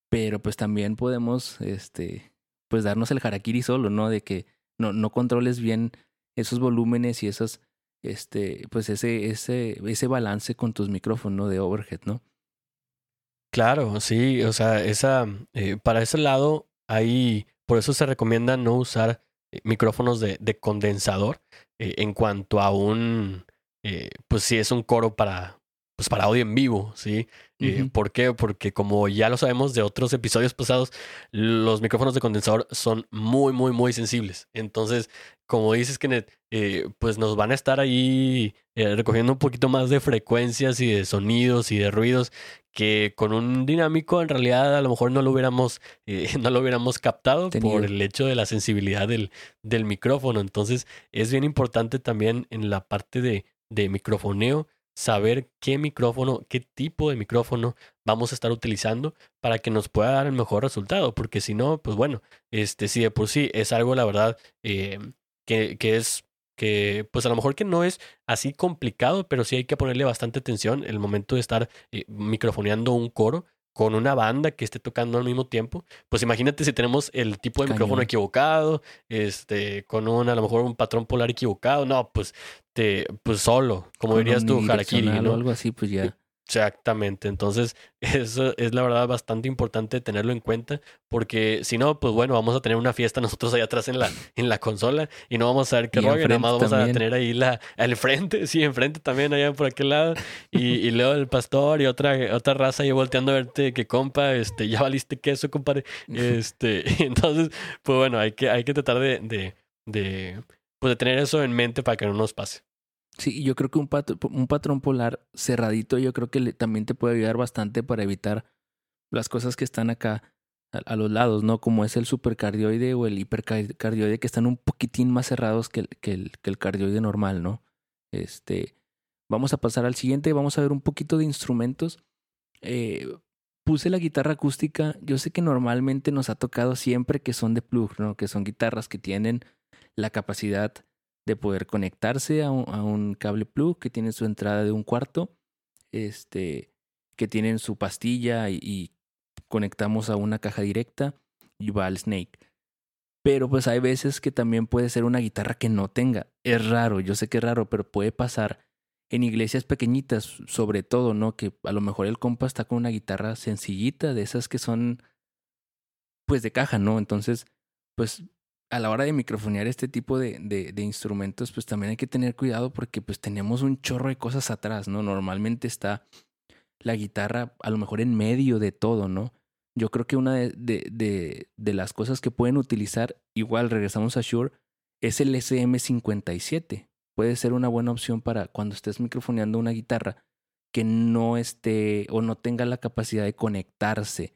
pero pues también podemos, este, pues darnos el harakiri solo, ¿no? De que no, no controles bien esos volúmenes y esos, este, pues ese, ese, ese balance con tus micrófonos de overhead, ¿no? Claro, sí, o sea, esa, eh, para ese lado, ahí, por eso se recomienda no usar eh, micrófonos de, de condensador eh, en cuanto a un, pues si es un coro para, pues para audio en vivo, ¿sí? ¿Por qué? Porque como ya lo sabemos de otros episodios pasados, los micrófonos de condensador son muy, muy, muy sensibles. Entonces, como dices, Kenneth, eh, pues nos van a estar ahí recogiendo un poquito más de frecuencias y de sonidos y de ruidos que con un dinámico en realidad a lo mejor no lo hubiéramos, eh, no lo hubiéramos captado por el hecho de la sensibilidad del, del micrófono. Entonces es bien importante también en la parte de, de microfoneo saber qué micrófono, qué tipo de micrófono vamos a estar utilizando para que nos pueda dar el mejor resultado. Porque si no, pues bueno, este, si de por sí es algo, la verdad, eh, que, que es que pues a lo mejor que no es así complicado, pero sí hay que ponerle bastante atención el momento de estar eh, microfoneando un coro con una banda que esté tocando al mismo tiempo. Pues imagínate si tenemos el tipo de micrófono equivocado, este, con un, a lo mejor un patrón polar equivocado, no, pues te, pues solo, como dirías tú, Harakiri, ¿no? Algo así, pues ya. Exactamente, entonces eso es la verdad bastante importante tenerlo en cuenta porque si no, pues bueno, vamos a tener una fiesta nosotros allá atrás en la, en la consola y no vamos a ver qué rollo, nada más vamos a tener ahí la, al frente, sí, enfrente también allá por aquel lado y, y luego el pastor y otra, otra raza ahí volteando a verte que compa, este, ya valiste queso, compadre, este, entonces, pues bueno, hay que, hay que tratar de, de, de, pues de tener eso en mente para que no nos pase. Sí, yo creo que un, un patrón polar cerradito, yo creo que también te puede ayudar bastante para evitar las cosas que están acá a, los lados, ¿no? Como es el supercardioide o el hipercardioide, que están un poquitín más cerrados que el, cardioide normal, ¿no? Este, vamos a pasar al siguiente, vamos a ver un poquito de instrumentos. Eh, puse la guitarra acústica, yo sé que normalmente nos ha tocado siempre que son de plug, ¿no? Que son guitarras que tienen la capacidad de poder conectarse a un, cable plug que tiene su entrada de un cuarto, este, que tienen su pastilla y, conectamos a una caja directa y va al Snake. Pero pues hay veces que también puede ser una guitarra que no tenga. Es raro, yo sé que es raro, pero puede pasar en iglesias pequeñitas, sobre todo, ¿no? Que a lo mejor el compa está con una guitarra sencillita, de esas que son, pues de caja, ¿no? Entonces, pues a la hora de microfonear este tipo de, de, instrumentos, pues también hay que tener cuidado porque pues tenemos un chorro de cosas atrás, ¿no? Normalmente está la guitarra a lo mejor en medio de todo, ¿no? Yo creo que una de, de, de las cosas que pueden utilizar, igual regresamos a Shure, es el SM57. puede ser una buena opción para cuando estés microfoneando una guitarra que no esté o no tenga la capacidad de conectarse.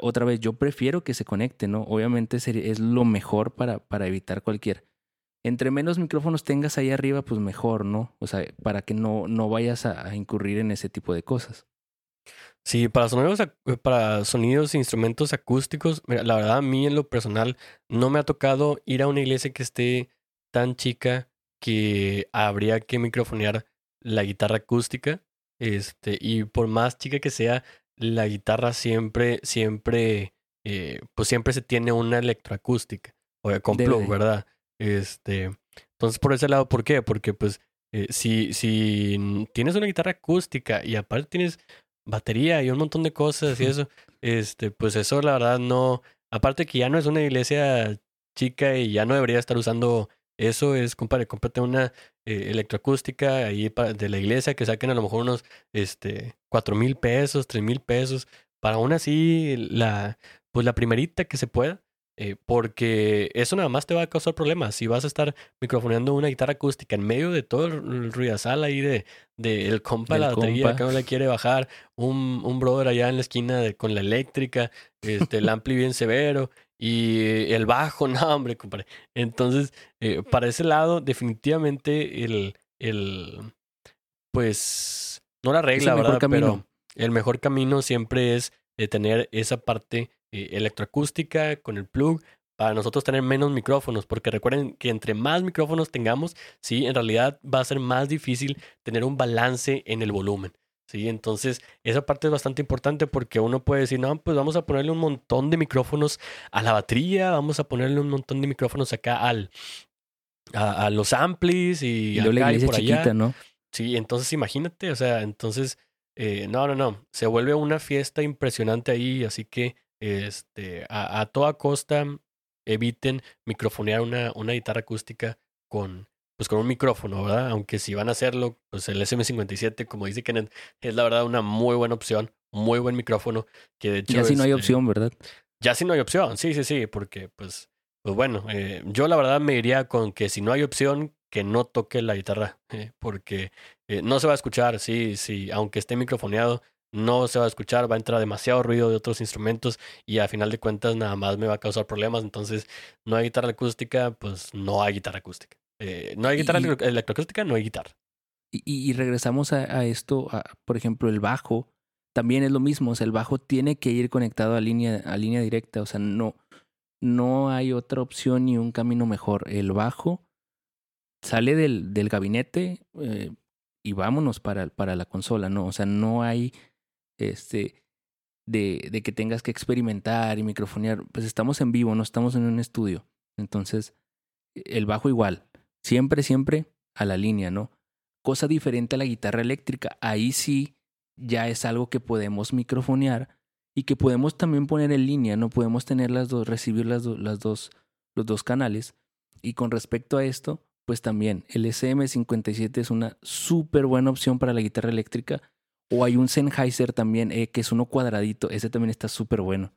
Otra vez, yo prefiero que se conecte, ¿no? Obviamente es lo mejor para, para evitar cualquier. Entre menos micrófonos tengas ahí arriba, pues mejor, ¿no? O sea, para que no, no vayas a, incurrir en ese tipo de cosas. Sí, para sonidos, para sonidos e instrumentos acústicos, la verdad a mí en lo personal no me ha tocado ir a una iglesia que esté tan chica que habría que microfonear la guitarra acústica. Este, y por más chica que sea, la guitarra siempre, siempre, eh, pues siempre se tiene una electroacústica. O con plug, ¿verdad? Este, entonces por ese lado, ¿por qué? Porque pues eh, si, si tienes una guitarra acústica y aparte tienes batería y un montón de cosas y eso, este, pues eso la verdad no, aparte que ya no es una iglesia chica y ya no debería estar usando eso es, compadre, cómprate una eh, electroacústica ahí de la iglesia que saquen a lo mejor unos este, cuatro mil pesos, tres mil pesos, para aún así la, pues la primerita que se pueda. Eh, porque eso nada más te va a causar problemas. Si vas a estar microfoneando una guitarra acústica en medio de todo el ruidazal ahí de, de el compa, la batería que no le quiere bajar, un, un brother allá en la esquina de, con la eléctrica, este, el ampli bien severo, y el bajo, no, hombre, compadre. Entonces, eh, para ese lado, definitivamente el, el, pues, no la regla, ¿verdad? Pero el mejor camino siempre es eh, tener esa parte eh, electroacústica con el plug para nosotros tener menos micrófonos, porque recuerden que entre más micrófonos tengamos, sí, en realidad va a ser más difícil tener un balance en el volumen. ¿Sí? Entonces, esa parte es bastante importante porque uno puede decir, no, pues vamos a ponerle un montón de micrófonos a la batería, vamos a ponerle un montón de micrófonos acá al, a, los amplis y, y acá y por allá. ¿no? Sí, entonces imagínate, o sea, entonces, eh, no, no, no, se vuelve una fiesta impresionante ahí, así que este, a, a toda costa eviten microfonear una, una guitarra acústica con, pues con un micrófono, ¿verdad? Aunque si van a hacerlo, pues el SM57, como dice Kenneth, es la verdad una muy buena opción, muy buen micrófono, que de hecho... Ya si no hay este, opción, ¿verdad? Ya si no hay opción, sí, sí, sí, porque pues, pues bueno, eh, yo la verdad me iría con que si no hay opción, que no toque la guitarra, eh, porque eh, no se va a escuchar, sí, sí, aunque esté microfoneado, no se va a escuchar, va a entrar demasiado ruido de otros instrumentos y a final de cuentas nada más me va a causar problemas, entonces no hay guitarra acústica, pues no hay guitarra acústica. Eh, no hay guitarra electroacústica, no hay guitarra. Y, regresamos a, esto, por ejemplo, el bajo también es lo mismo, o sea, el bajo tiene que ir conectado a línea, a línea directa, o sea, no, no hay otra opción ni un camino mejor. El bajo sale del, del gabinete eh, y vámonos para, para la consola, ¿no? O sea, no hay este de, de que tengas que experimentar y microfonear. Pues estamos en vivo, no estamos en un estudio. Entonces, el bajo igual. Siempre, siempre a la línea, ¿no? Cosa diferente a la guitarra eléctrica. Ahí sí ya es algo que podemos microfonear y que podemos también poner en línea, ¿no? Podemos tener las dos, recibir las, las dos, los dos canales. Y con respecto a esto, pues también el SM57 es una súper buena opción para la guitarra eléctrica. O hay un Sennheiser también, eh, que es uno cuadradito. Ese también está súper bueno.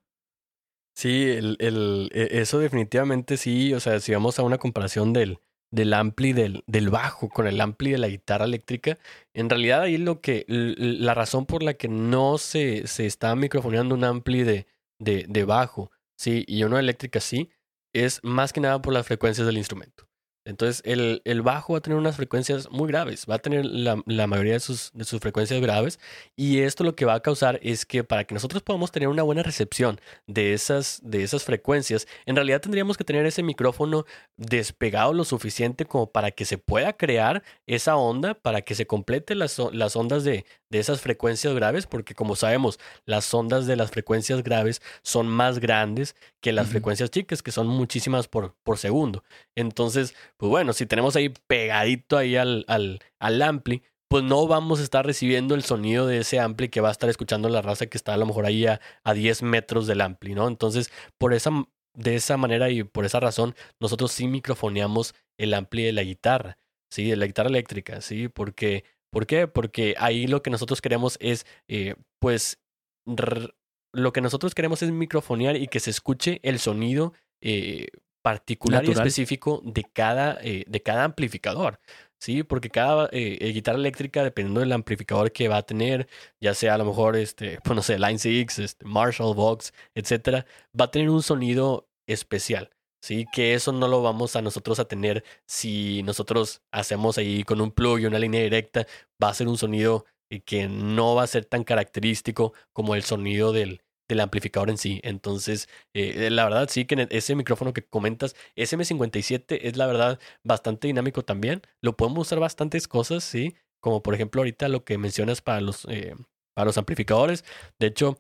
Sí, el, el, e, eso definitivamente sí. O sea, si vamos a una comparación del, del ampli del, del, bajo con el ampli de la guitarra eléctrica, en realidad ahí lo que, la razón por la que no se, se está microfoneando un ampli de, de, de bajo, sí, y uno eléctrica sí, es más que nada por las frecuencias del instrumento. Entonces, el, el, bajo va a tener unas frecuencias muy graves, va a tener la, la, mayoría de sus, de sus frecuencias graves, y esto lo que va a causar es que para que nosotros podamos tener una buena recepción de esas, de esas frecuencias, en realidad tendríamos que tener ese micrófono despegado lo suficiente como para que se pueda crear esa onda, para que se complete las, las ondas de, de esas frecuencias graves, porque como sabemos, las ondas de las frecuencias graves son más grandes que las frecuencias chicas, que son muchísimas por, por segundo. Entonces, pues bueno, si tenemos ahí pegadito ahí al, al, al ampli, pues no vamos a estar recibiendo el sonido de ese ampli que va a estar escuchando la raza que está a lo mejor ahí a, a 10 metros del ampli, ¿no? Entonces, por esa, de esa manera y por esa razón, nosotros sí microfoneamos el ampli de la guitarra, ¿sí? De la guitarra eléctrica, ¿sí? Porque, ¿Por qué? Porque ahí lo que nosotros queremos es, eh, pues, lo que nosotros queremos es microfonear y que se escuche el sonido eh, particular y específico de cada, eh, de cada amplificador. Sí, porque cada eh, eh, guitarra eléctrica, dependiendo del amplificador que va a tener, ya sea a lo mejor, este, pues no sé, Line 6, este, Marshall, Vox, etcétera, va a tener un sonido especial. Sí, que eso no lo vamos a nosotros a tener si nosotros hacemos ahí con un plug y una línea directa, va a ser un sonido eh, que no va a ser tan característico como el sonido del, del amplificador en sí. Entonces, eh, la verdad sí que ese micrófono que comentas, SM57 es la verdad bastante dinámico también. Lo podemos usar bastantes cosas, sí, como por ejemplo ahorita lo que mencionas para los, eh, para los amplificadores. De hecho,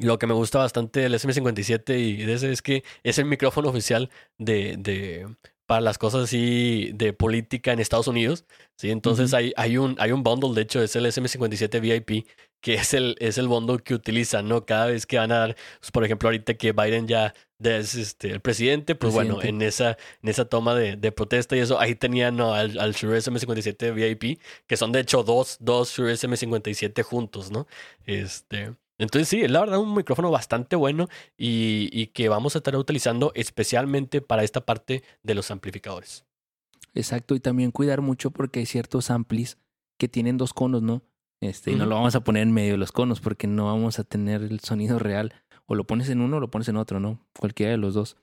lo que me gusta bastante del SM57 y de ese es que es el micrófono oficial de, de para las cosas así de política en Estados Unidos. Sí, entonces hay, hay, un, hay un bundle, de hecho, es el SM57 VIP, que es el, es el bundle que utilizan, ¿no? Cada vez que van a dar, pues, por ejemplo, ahorita que Biden ya es este, el presidente, pues bueno, en esa, en esa toma de, de protesta y eso, ahí tenían ¿no? al, al Shure SM57 VIP, que son de hecho dos, dos Shure SM57 juntos, ¿no? Este. Entonces sí, es la verdad un micrófono bastante bueno y, y que vamos a estar utilizando especialmente para esta parte de los amplificadores. Exacto, y también cuidar mucho porque hay ciertos amplis que tienen dos conos, ¿no? Este, y no lo vamos a poner en medio de los conos porque no vamos a tener el sonido real. O lo pones en uno o lo pones en otro, ¿no? Cualquiera de los dos.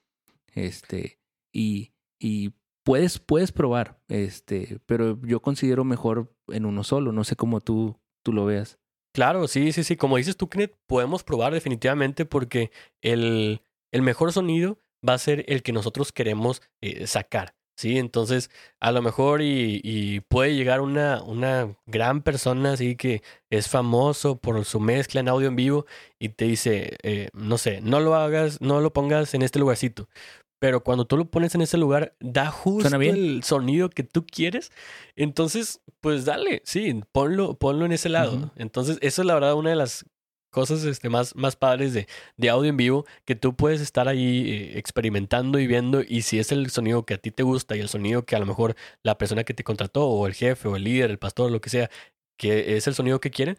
Este, y, y puedes, puedes probar, este, pero yo considero mejor en uno solo. No sé cómo tú, tú lo veas. Claro, sí, sí, sí. Como dices tú, Kenneth, podemos probar definitivamente porque el, el mejor sonido va a ser el que nosotros queremos eh, sacar. Sí, entonces a lo mejor y, puede llegar una, una gran persona así que es famoso por su mezcla en audio en vivo y te dice, eh, no sé, no lo hagas, no lo pongas en este lugarcito. Pero cuando tú lo pones en ese lugar, da justo el sonido que tú quieres. Entonces, pues dale, sí, ponlo, ponlo en ese lado. Entonces, eso es la verdad una de las cosas este, más, más padres de, de audio en vivo, que tú puedes estar ahí eh, experimentando y viendo, y si es el sonido que a ti te gusta y el sonido que a lo mejor la persona que te contrató, o el jefe, o el líder, el pastor, lo que sea, que es el sonido que quieren,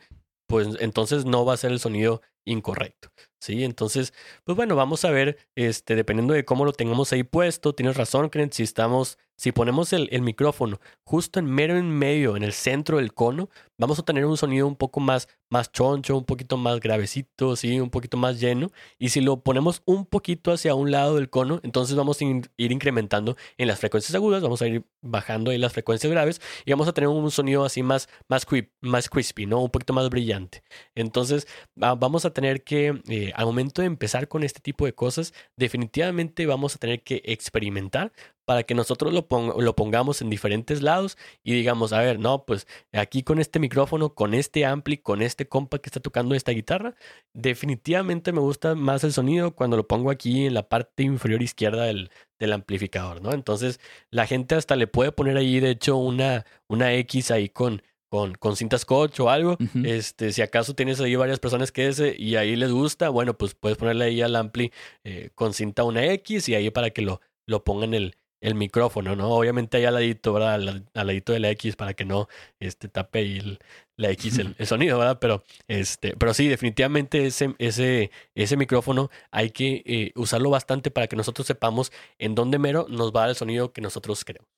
pues entonces no va a ser el sonido incorrecto. Sí, entonces, pues bueno, vamos a ver, este, dependiendo de cómo lo tengamos ahí puesto, tienes razón, Kenneth, si estamos, si ponemos el, micrófono justo en mero en medio, en el centro del cono, vamos a tener un sonido un poco más, más choncho, un poquito más gravecito, sí, un poquito más lleno. Y si lo ponemos un poquito hacia un lado del cono, entonces vamos a ir incrementando en las frecuencias agudas, vamos a ir bajando ahí las frecuencias graves y vamos a tener un sonido así más, más, más crispy, ¿no? Un poquito más brillante. Entonces, va- vamos a tener que, eh, al momento de empezar con este tipo de cosas, definitivamente vamos a tener que experimentar para que nosotros lo, pong- lo pongamos en diferentes lados y digamos, a ver, no, pues aquí con este micrófono, con este ampli, con este compa que está tocando esta guitarra, definitivamente me gusta más el sonido cuando lo pongo aquí en la parte inferior izquierda del, del amplificador, ¿no? Entonces la gente hasta le puede poner ahí, de hecho, una, una X ahí con, con, con cinta scotch o algo. Este, si acaso tienes ahí varias personas que ese y ahí les gusta, bueno, pues puedes ponerle ahí al ampli eh, con cinta una X y ahí para que lo, lo pongan el, el micrófono, ¿no? Obviamente ahí al ladito, ¿verdad? Al, ladito de la X para que no este, tape el- la X el, sonido, ¿verdad? Pero, este, pero sí, definitivamente ese, ese, ese micrófono hay que eh, usarlo bastante para que nosotros sepamos en dónde mero nos va el sonido que nosotros queremos.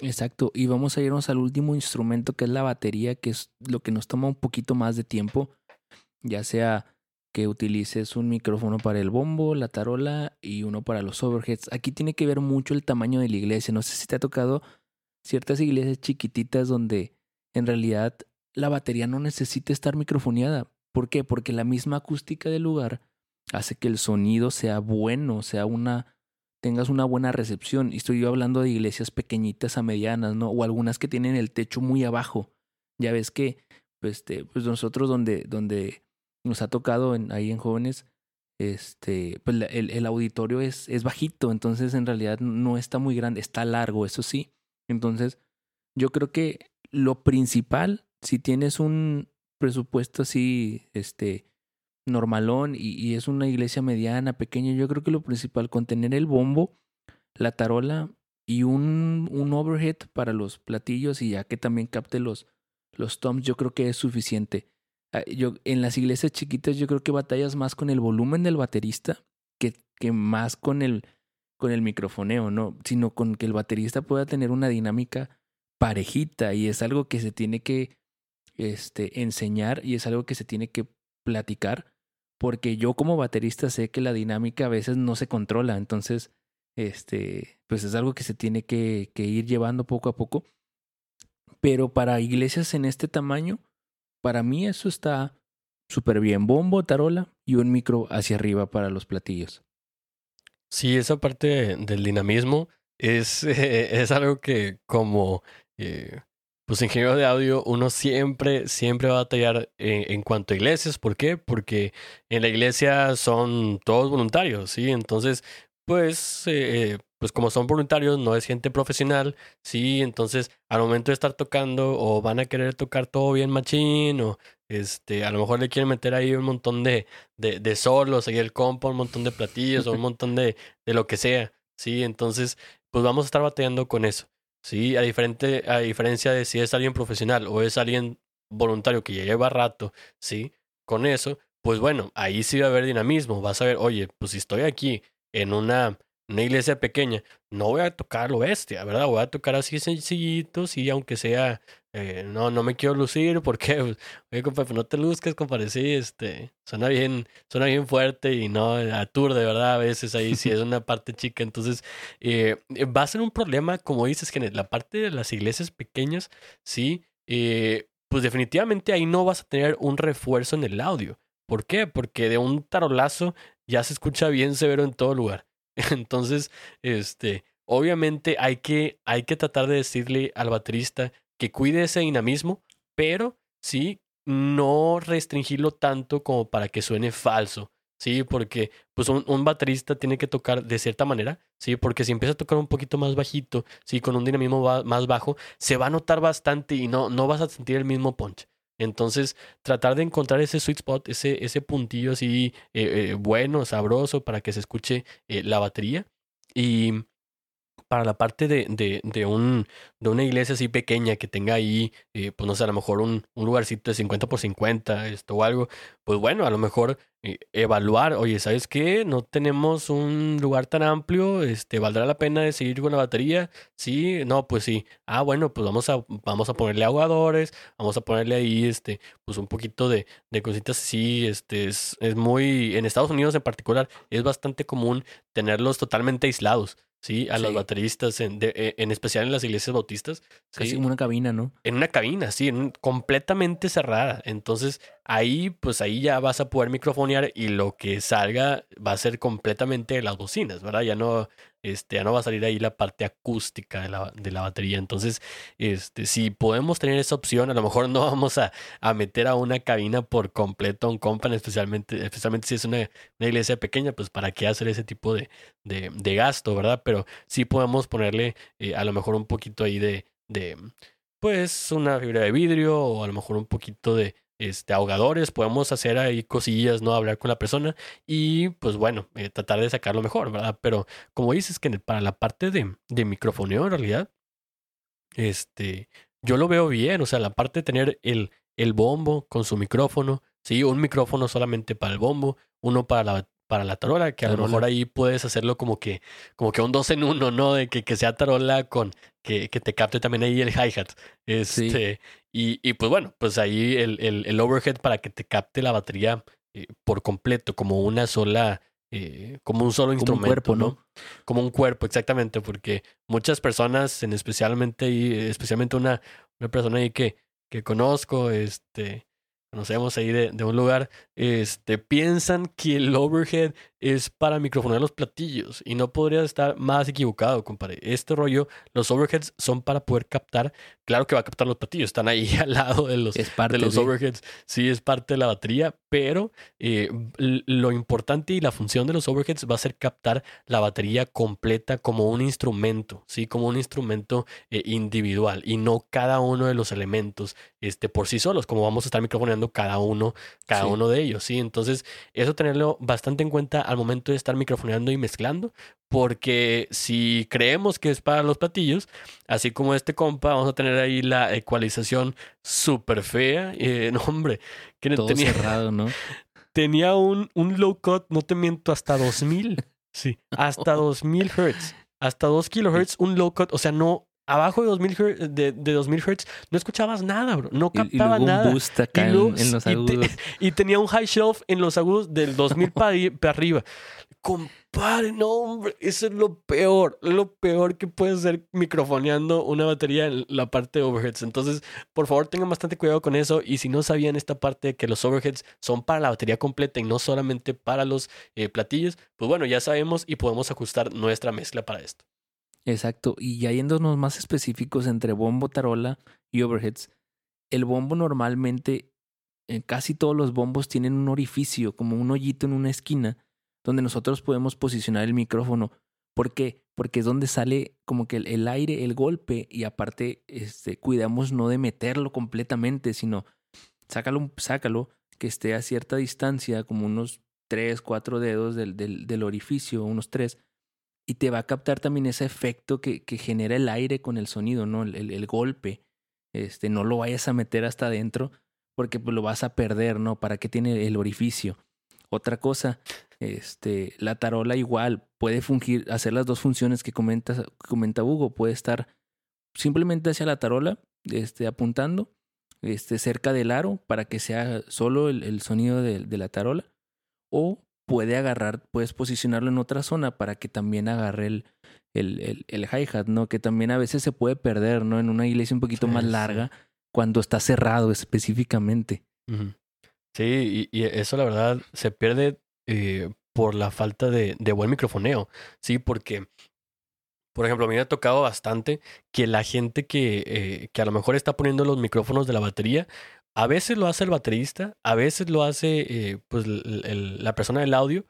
Exacto, y vamos a irnos al último instrumento que es la batería, que es lo que nos toma un poquito más de tiempo, ya sea que utilices un micrófono para el bombo, la tarola y uno para los overheads. Aquí tiene que ver mucho el tamaño de la iglesia. No sé si te ha tocado ciertas iglesias chiquititas donde en realidad la batería no necesita estar microfoneada. ¿Por qué? Porque la misma acústica del lugar hace que el sonido sea bueno, sea una tengas una buena recepción. Y estoy yo hablando de iglesias pequeñitas a medianas, ¿no? O algunas que tienen el techo muy abajo. Ya ves que, pues, este, pues nosotros donde, donde nos ha tocado en, ahí en jóvenes, este, pues el, auditorio es, es bajito, entonces en realidad no está muy grande, está largo, eso sí. Entonces, yo creo que lo principal, si tienes un presupuesto así, este, normalón y, y es una iglesia mediana, pequeña, yo creo que lo principal con tener el bombo, la tarola y un, un overhead para los platillos y ya que también capte los, los toms, yo creo que es suficiente. Ah, Yo, en las iglesias chiquitas yo creo que batallas más con el volumen del baterista que, que más con el, con el microfoneo, no, sino con que el baterista pueda tener una dinámica parejita y es algo que se tiene que este, enseñar y es algo que se tiene que platicar porque yo como baterista sé que la dinámica a veces no se controla, entonces este, pues es algo que se tiene que, que ir llevando poco a poco. Pero para iglesias en este tamaño, para mí eso está súper bien. Bombo, tarola y un micro hacia arriba para los platillos. Sí, esa parte del dinamismo es, es algo que como eh, pues ingeniero de audio uno siempre, siempre va a batallar en, cuanto a iglesias. ¿Por qué? Porque en la iglesia son todos voluntarios, ¿sí? Entonces, pues, eh, pues como son voluntarios, no es gente profesional, ¿sí? Entonces, al momento de estar tocando o van a querer tocar todo bien machín o este, a lo mejor le quieren meter ahí un montón de, de, de solos, ahí el compa, un montón de platillos o un montón de, de lo que sea, ¿sí? Entonces, pues vamos a estar batallando con eso, ¿sí? A, diferente, a diferencia de si es alguien profesional o es alguien voluntario que ya lleva rato, ¿sí? Con eso, pues bueno, ahí sí va a haber dinamismo, vas a ver, oye, pues si estoy aquí en una una iglesia pequeña, no voy a tocar lo bestia, ¿verdad? Voy a tocar así sencillitos y aunque sea, eh, no, no me quiero lucir porque, pues, oye, compa, pues no te luzcas, compadre, sí, este, suena bien, suena bien fuerte y no aturde, ¿verdad? A veces ahí sí es una parte chica, entonces eh, va a ser un problema, como dices, que la parte de las iglesias pequeñas, sí, eh, pues definitivamente ahí no vas a tener un refuerzo en el audio. ¿Por qué? Porque de un tarolazo ya se escucha bien severo en todo lugar. Entonces, este, obviamente hay que, hay que tratar de decirle al baterista que cuide ese dinamismo, pero sí, no restringirlo tanto como para que suene falso. Sí, porque pues un, un, baterista tiene que tocar de cierta manera, sí, porque si empieza a tocar un poquito más bajito, sí, con un dinamismo más bajo, se va a notar bastante y no, no vas a sentir el mismo punch. Entonces, tratar de encontrar ese sweet spot, ese, ese puntillo así eh, eh, bueno, sabroso, para que se escuche eh, la batería. Y para la parte de, de, de, un, de una iglesia así pequeña que tenga ahí, eh, pues no sé, a lo mejor un, un, lugarcito de 50 por 50, esto o algo, pues bueno, a lo mejor eh, evaluar, oye, ¿sabes qué? No tenemos un lugar tan amplio, este, ¿valdrá la pena de seguir con la batería? Sí, no, pues sí. Ah, bueno, pues vamos a, vamos a ponerle aguadores, vamos a ponerle ahí, este, pues un poquito de, de cositas así, este, es, es muy, en Estados Unidos en particular, es bastante común tenerlos totalmente aislados. Sí, a los bateristas, en, de, e, en, especial en las iglesias bautistas. Casi sí, en una cabina, ¿no? En una cabina, sí, en, completamente cerrada. Entonces, ahí, pues ahí ya vas a poder microfonear y lo que salga va a ser completamente de las bocinas, ¿verdad? Ya no, este, ya no va a salir ahí la parte acústica de la, de la batería. Entonces, este, si podemos tener esa opción, a lo mejor no vamos a, a meter a una cabina por completo un compan, especialmente, especialmente si es una, una, iglesia pequeña, pues para qué hacer ese tipo de, de, de gasto, ¿verdad? Pero sí podemos ponerle eh, a lo mejor un poquito ahí de, de, pues, una fibra de vidrio o a lo mejor un poquito de, este, ahogadores, podemos hacer ahí cosillas, ¿no? Hablar con la persona y pues bueno, eh, tratar de sacarlo mejor, ¿verdad? Pero como dices que para la parte de, de microfoneo en realidad, este, yo lo veo bien, o sea, la parte de tener el, el bombo con su micrófono, sí, un micrófono solamente para el bombo, uno para la para la tarola, que a lo mejor ahí puedes hacerlo como que, como que un dos en uno, ¿no? De que, que sea tarola con, que, que te capte también ahí el hi-hat. Este, y, y pues bueno, pues ahí el, el, el, overhead para que te capte la batería eh, por completo, como una sola, eh, como un solo como instrumento. Un cuerpo, ¿no? Como un cuerpo, exactamente, porque muchas personas, en especialmente, especialmente una, una persona ahí que, que conozco, este, conocemos ahí de, de, un lugar, este, piensan que el overhead es para microfonear los platillos y no podría estar más equivocado, compadre. Este rollo, los overheads son para poder captar, claro que va a captar los platillos, están ahí al lado de los, de los overheads, sí es parte de la batería, pero eh, lo importante y la función de los overheads va a ser captar la batería completa como un instrumento, sí, como un instrumento eh, individual y no cada uno de los elementos este, por sí solos, como vamos a estar microfoneando cada uno, cada sí. uno de ellos, sí. Entonces, eso tenerlo bastante en cuenta al momento de estar microfoneando y mezclando, porque si creemos que es para los platillos, así como este compa, vamos a tener ahí la ecualización súper fea. Eh, no, hombre, que Todo tenía, cerrado, ¿no? Tenía un, un low cut, no te miento, hasta 2000. Sí, hasta 2000 Hz. Hasta 2 kHz, un low cut. O sea, no, abajo de 2000 Hz, de, de 2000 Hz no escuchabas nada, bro. No Y- y captaba luego nada. un boost acá Y en, luego- en los y te- agudos. Y tenía un high shelf en los agudos del 2000 para arriba. Compadre, no, hombre, eso es lo peor, lo peor que puede ser microfoneando una batería en la parte de overheads. Entonces, por favor, tengan bastante cuidado con eso. Y si no sabían esta parte de que los overheads son para la batería completa y no solamente para los eh, platillos, pues bueno, ya sabemos y podemos ajustar nuestra mezcla para esto. Exacto. Y ya yéndonos más específicos entre bombo, tarola y overheads, el bombo normalmente, en casi todos los bombos tienen un orificio, como un hoyito en una esquina, donde nosotros podemos posicionar el micrófono. ¿Por qué? Porque es donde sale como que el, aire, el golpe, y aparte este, cuidamos no de meterlo completamente, sino sácalo, sácalo, que esté a cierta distancia, como unos 3, 4 dedos del, del, del orificio, unos 3, y te va a captar también ese efecto que, que genera el aire con el sonido, ¿no? El, el- el golpe. Este, no lo vayas a meter hasta adentro porque pues, lo vas a perder, ¿no? ¿Para qué tiene el orificio? Otra cosa, este, la tarola igual puede fungir, hacer las dos funciones que comenta, comenta Hugo. Puede estar simplemente hacia la tarola, este, apuntando, este, cerca del aro para que sea solo el, el sonido de, de la tarola. O puede agarrar, puedes posicionarlo en otra zona para que también agarre el, el, el, el hi-hat, ¿no? Que también a veces se puede perder, ¿no? En una iglesia un poquito Sí, más sí. larga, cuando está cerrado específicamente. Sí, y, y eso la verdad se pierde eh, por la falta de, de buen microfoneo. Sí, porque, por ejemplo, a mí me ha tocado bastante que la gente que, eh, que a lo mejor está poniendo los micrófonos de la batería, a veces lo hace el baterista, a veces lo hace eh, pues el- el- la persona del audio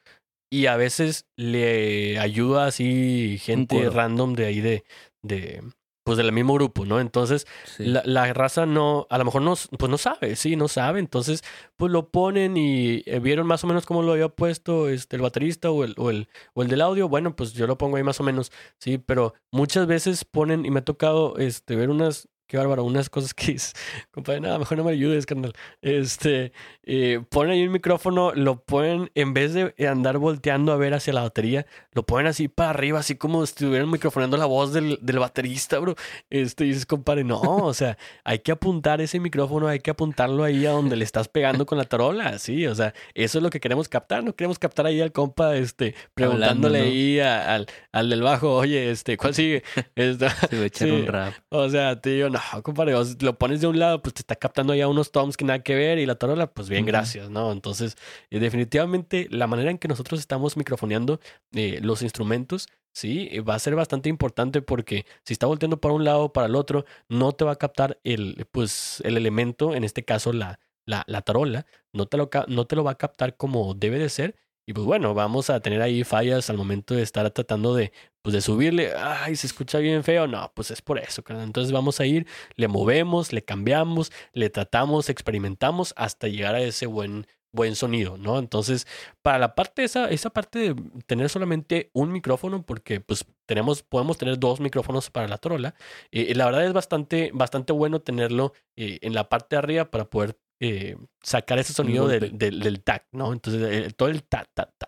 y a veces le ayuda así gente random de ahí de, de pues del mismo grupo, ¿no? Entonces Sí. la, la raza no, a lo mejor no, pues no sabe, sí, no sabe. Entonces, pues lo ponen y eh, vieron más o menos cómo lo había puesto este, el baterista o el, o, el, o el del audio. Bueno, pues yo lo pongo ahí más o menos, sí, pero muchas veces ponen, y me ha tocado este, ver unas, qué bárbaro, unas cosas que es, compadre, nada, mejor no me ayudes, carnal. Este, eh, ponen ahí un micrófono, lo ponen, en vez de andar volteando a ver hacia la batería, lo ponen así para arriba, así como si estuvieran microfonando la voz del, del baterista, bro. Este, y dices, compadre, no, o sea, hay que apuntar ese micrófono, hay que apuntarlo ahí a donde le estás pegando con la tarola, sí, o sea, eso es lo que queremos captar, no queremos captar ahí al compa, este, preguntándole ¿no? ahí a- al, al del bajo, oye, este, ¿cuál sigue? Este, Se va a echar sí. un rap. o sea, te digo, no, compadre, o sea, lo pones de un lado, pues te está captando ya unos toms que nada que ver y la tarola, pues bien, Ujú. gracias, ¿no? Entonces, eh, definitivamente la manera en que nosotros estamos microfoneando eh, los instrumentos, sí, eh, va a ser bastante importante porque si está volteando para un lado o para el otro, no te va a captar el, pues, el elemento, en este caso la, la, la tarola, no te, lo, no te lo va a captar como debe de ser. Pues bueno, vamos a tener ahí fallas al momento de estar tratando de, pues de subirle, ay, se escucha bien feo. No, pues es por eso. Entonces vamos a ir, le movemos, le cambiamos, le tratamos, experimentamos hasta llegar a ese buen, buen sonido, ¿no? Entonces, para la parte, esa, esa parte de tener solamente un micrófono, porque pues tenemos, podemos tener dos micrófonos para la trola, eh, la verdad es bastante, bastante bueno tenerlo eh, en la parte de arriba para poder eh, sacar ese sonido del, del, del tac, ¿no? Entonces, todo el ta, ta, ta.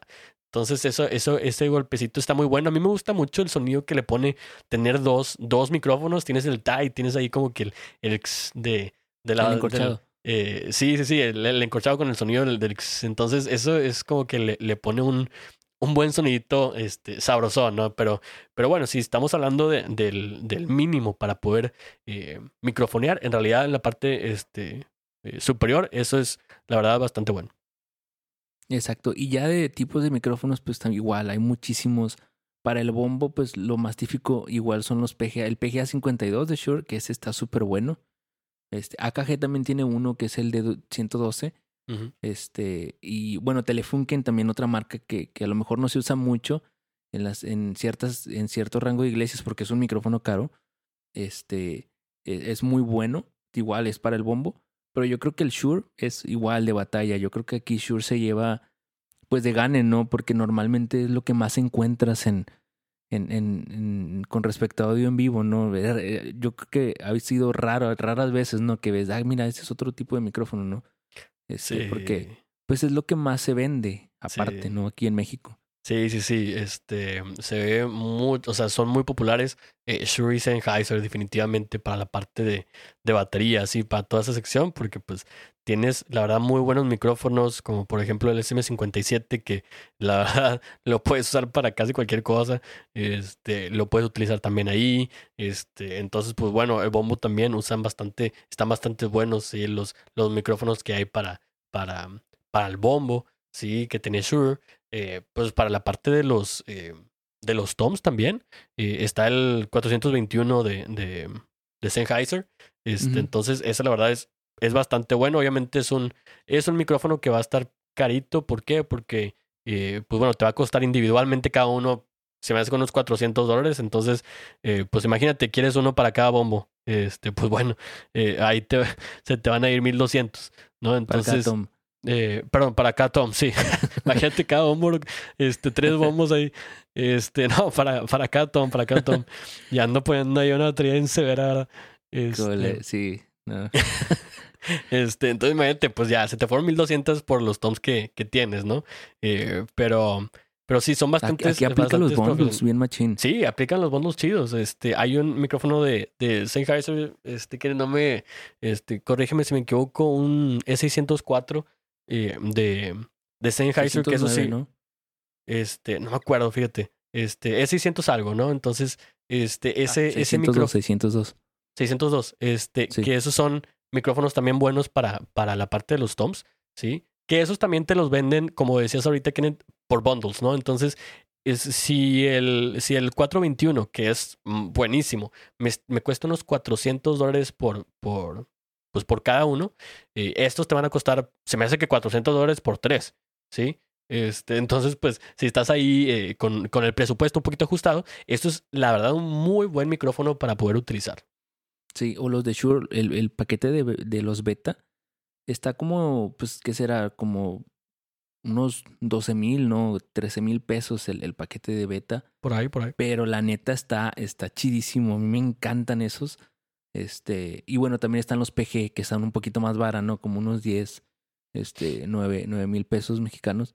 Entonces, eso, eso, ese golpecito está muy bueno. A mí me gusta mucho el sonido que le pone tener dos, dos micrófonos. Tienes el ta y tienes ahí como que el, el x de, de la. El encorchado. eh, sí, sí, sí, el, el encorchado con el sonido del, del x. Entonces, eso es como que le, le pone un, un buen sonidito este, sabrosón, ¿no? Pero, pero bueno, si estamos hablando de- del, del mínimo para poder eh, microfonear, en realidad en la parte este, eh, superior, eso es la verdad bastante bueno. Exacto. Y ya de tipos de micrófonos, pues también igual, hay muchísimos. Para el bombo, pues lo más típico igual son los PGA. El PGA 52 de Shure, que ese está súper bueno. Este, AKG también tiene uno que es el de du- 112. Ujú. Este, y bueno, Telefunken también otra marca que, que a lo mejor no se usa mucho en las, en ciertas, en cierto rango de iglesias porque es un micrófono caro. Este, e- es muy bueno. Igual es para el bombo. Pero yo creo que el Shure es igual de batalla. Yo creo que aquí Shure se lleva, pues de gane, ¿no? Porque normalmente es lo que más encuentras en, en, en, en- con respecto a audio en vivo, ¿no? Eh, Yo creo que ha sido raro, raras veces, ¿no? Que ves, ah, mira, ese es otro tipo de micrófono, ¿no? Este, Sí. Porque pues es lo que más se vende, aparte, Sí. ¿no? Aquí en México. Sí, sí, sí. Este se ve muy, o sea, son muy populares. Eh, Shure y Sennheiser, definitivamente, para la parte de, de batería, sí, para toda esa sección, porque pues tienes, la verdad, muy buenos micrófonos, como por ejemplo el SM57, que la verdad lo puedes usar para casi cualquier cosa. Este, lo puedes utilizar también ahí. Este, entonces, pues bueno, el bombo también usan bastante, están bastante buenos, sí, los, los micrófonos que hay para, para, para el bombo, sí, que tiene Shure. Eh, pues para la parte de los, eh, de los toms también, eh, está el 421 de, de, de Sennheiser. Este, Entonces, esa la verdad es, es bastante bueno. Obviamente es un, es un micrófono que va a estar carito. ¿Por qué? Porque, pues bueno, te va a costar individualmente cada uno. Se me hace con unos 400 dólares. Entonces, pues imagínate, quieres uno para cada bombo. Este, pues bueno, ahí te, se te van a ir 1200, ¿no? Entonces, eh, perdón, para cada Tom, sí. Imagínate cada bombo, este, tres bombos ahí. Este, no, para, para cada Tom, para cada Tom. Y ando poniendo ahí una batería en severa. Este, sí. este, entonces imagínate, pues ya, se te fueron 1200 por los toms que, que tienes, ¿no? Eh, pero, pero sí, son bastantes. Aquí, aplican los bundles, bien machín. Sí, aplican los bundles chidos. Este, hay un micrófono de, de Sennheiser, este, que no me, este, corrígeme si me equivoco, un E604 eh, de, de Sennheiser, que eso sí. ¿no? Este, no me acuerdo, fíjate. Este, es 600 algo, ¿no? Entonces, este, ese, 602, ese micrófono. 602. 602. Este, que esos son micrófonos también buenos para, para la parte de los toms, ¿sí? Que esos también te los venden, como decías ahorita, por bundles, ¿no? Entonces, es, si, el, si el 421, que es mm, buenísimo, me, me cuesta unos 400 dólares por, por, pues por cada uno. Eh, estos te van a costar, se me hace que 400 dólares por tres, ¿sí? Este, entonces, pues, si estás ahí eh, con, con, el presupuesto un poquito ajustado, esto es, la verdad, un muy buen micrófono para poder utilizar. Sí, o los de Shure, el, el paquete de, de, los beta está como, pues, ¿qué será? Como unos 12 mil, ¿no? 13 mil pesos el, el, paquete de beta. Por ahí, por ahí. Pero la neta está, está chidísimo. A mí me encantan esos. Este, y bueno, también están los PG que están un poquito más baratos, ¿no? Como unos 10, este, 9 mil pesos mexicanos.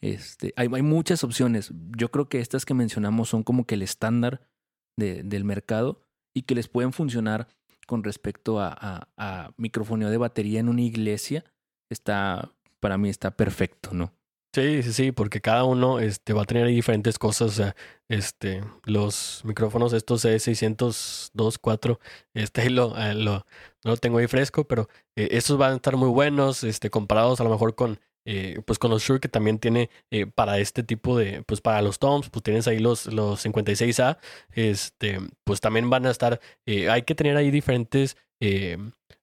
Este, hay, hay, muchas opciones. Yo creo que estas que mencionamos son como que el estándar de, del mercado y que les pueden funcionar con respecto a, a, microfonía de batería en una iglesia. Está, para mí está perfecto, ¿no? Sí, sí, sí, porque cada uno este, va a tener diferentes cosas. O sea, este, los micrófonos, estos E602, 4, este lo, eh, lo, no lo tengo ahí fresco, pero eh, estos van a estar muy buenos, este, comparados a lo mejor con, eh, pues con los Shure que también tiene eh, para este tipo de, pues para los toms, pues tienes ahí los, los 56A, este, pues también van a estar, eh, hay que tener ahí diferentes eh,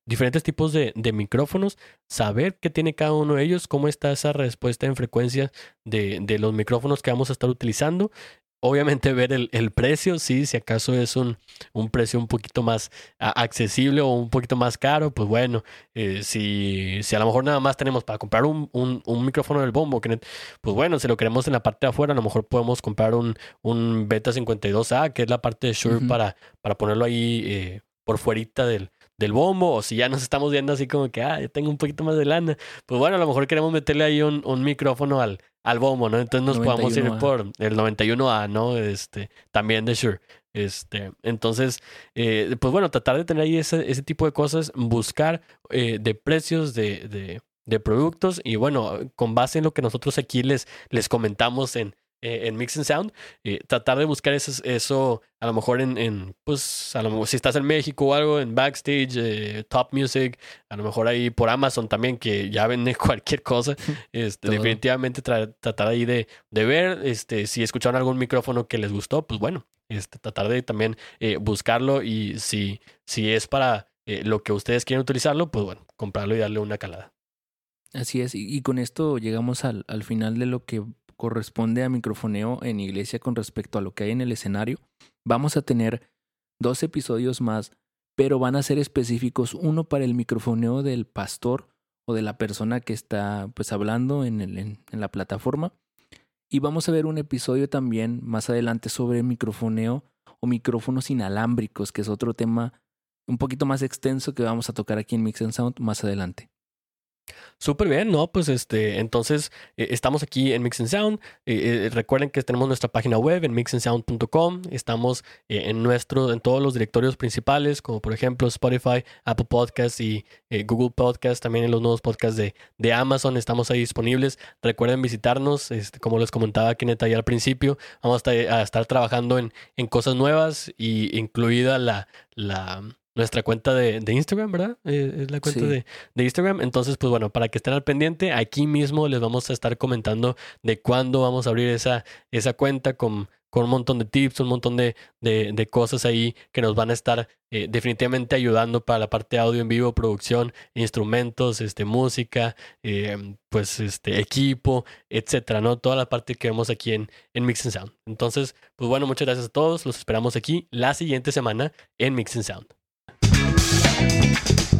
diferentes tipos de, de, micrófonos, saber qué tiene cada uno de ellos, cómo está esa respuesta en frecuencia de, de los micrófonos que vamos a estar utilizando. Obviamente ver el, el precio, sí, si acaso es un, un precio un poquito más accesible o un poquito más caro, pues bueno, eh, si, si a lo mejor nada más tenemos para comprar un, un, un micrófono del bombo, pues bueno, si lo queremos en la parte de afuera, a lo mejor podemos comprar un, un Beta 52A, que es la parte de Shure para, para ponerlo ahí eh, por fuerita del, del bombo, o si ya nos estamos viendo así como que, ah, yo tengo un poquito más de lana, pues bueno, a lo mejor queremos meterle ahí un, un micrófono al, al bombo, ¿no? Entonces nos podemos ir por el 91A, ¿no? Este, también de Shure. Este, entonces, eh, pues bueno, tratar de tener ahí ese, ese tipo de cosas, buscar eh, de precios de, de, de, productos y bueno, con base en lo que nosotros aquí les, les comentamos en, eh, en Mix and Sound, eh, tratar de buscar eso, eso a lo mejor en, en, pues, a lo mejor si estás en México o algo, en Backstage, eh, Top Music, a lo mejor ahí por Amazon también, que ya vende cualquier cosa. Este, definitivamente tratar ahí de, de ver, este, si escucharon algún micrófono que les gustó, pues bueno, este, tratar de también buscarlo y si, si es para lo que ustedes quieren utilizarlo, pues bueno, comprarlo y darle una calada. Así es, y, y con esto llegamos al, al final de lo que corresponde a microfoneo en iglesia con respecto a lo que hay en el escenario. Vamos a tener dos episodios más, pero van a ser específicos, uno para el microfoneo del pastor o de la persona que está pues hablando en, el, en, la plataforma. Y vamos a ver un episodio también más adelante sobre microfoneo o micrófonos inalámbricos, que es otro tema un poquito más extenso que vamos a tocar aquí en Mix and Sound más adelante. Súper bien, ¿no? Pues este, entonces eh, estamos aquí en Mix and Sound. Eh, eh, recuerden que tenemos nuestra página web en mixandsound.com. Estamos en nuestro, en todos los directorios principales, como por ejemplo Spotify, Apple Podcasts y Google Podcasts. También en los nuevos podcasts de, de, Amazon estamos ahí disponibles. Recuerden visitarnos, este, como les comentaba aquí en al principio. Vamos a estar, a estar trabajando en, en, cosas nuevas y incluida la, la nuestra cuenta de, Instagram, ¿verdad? Eh, es la cuenta de, Instagram. Entonces, pues bueno, para que estén al pendiente, aquí mismo les vamos a estar comentando de cuándo vamos a abrir esa, esa cuenta con, con un montón de tips, un montón de, de, cosas ahí que nos van a estar eh, definitivamente ayudando para la parte de audio en vivo, producción, instrumentos, este, música, eh, pues este, equipo, etcétera, ¿no? Toda la parte que vemos aquí en, en Mix and Sound. Entonces, pues bueno, muchas gracias a todos. Los esperamos aquí la siguiente semana en Mix and Sound. Thank you.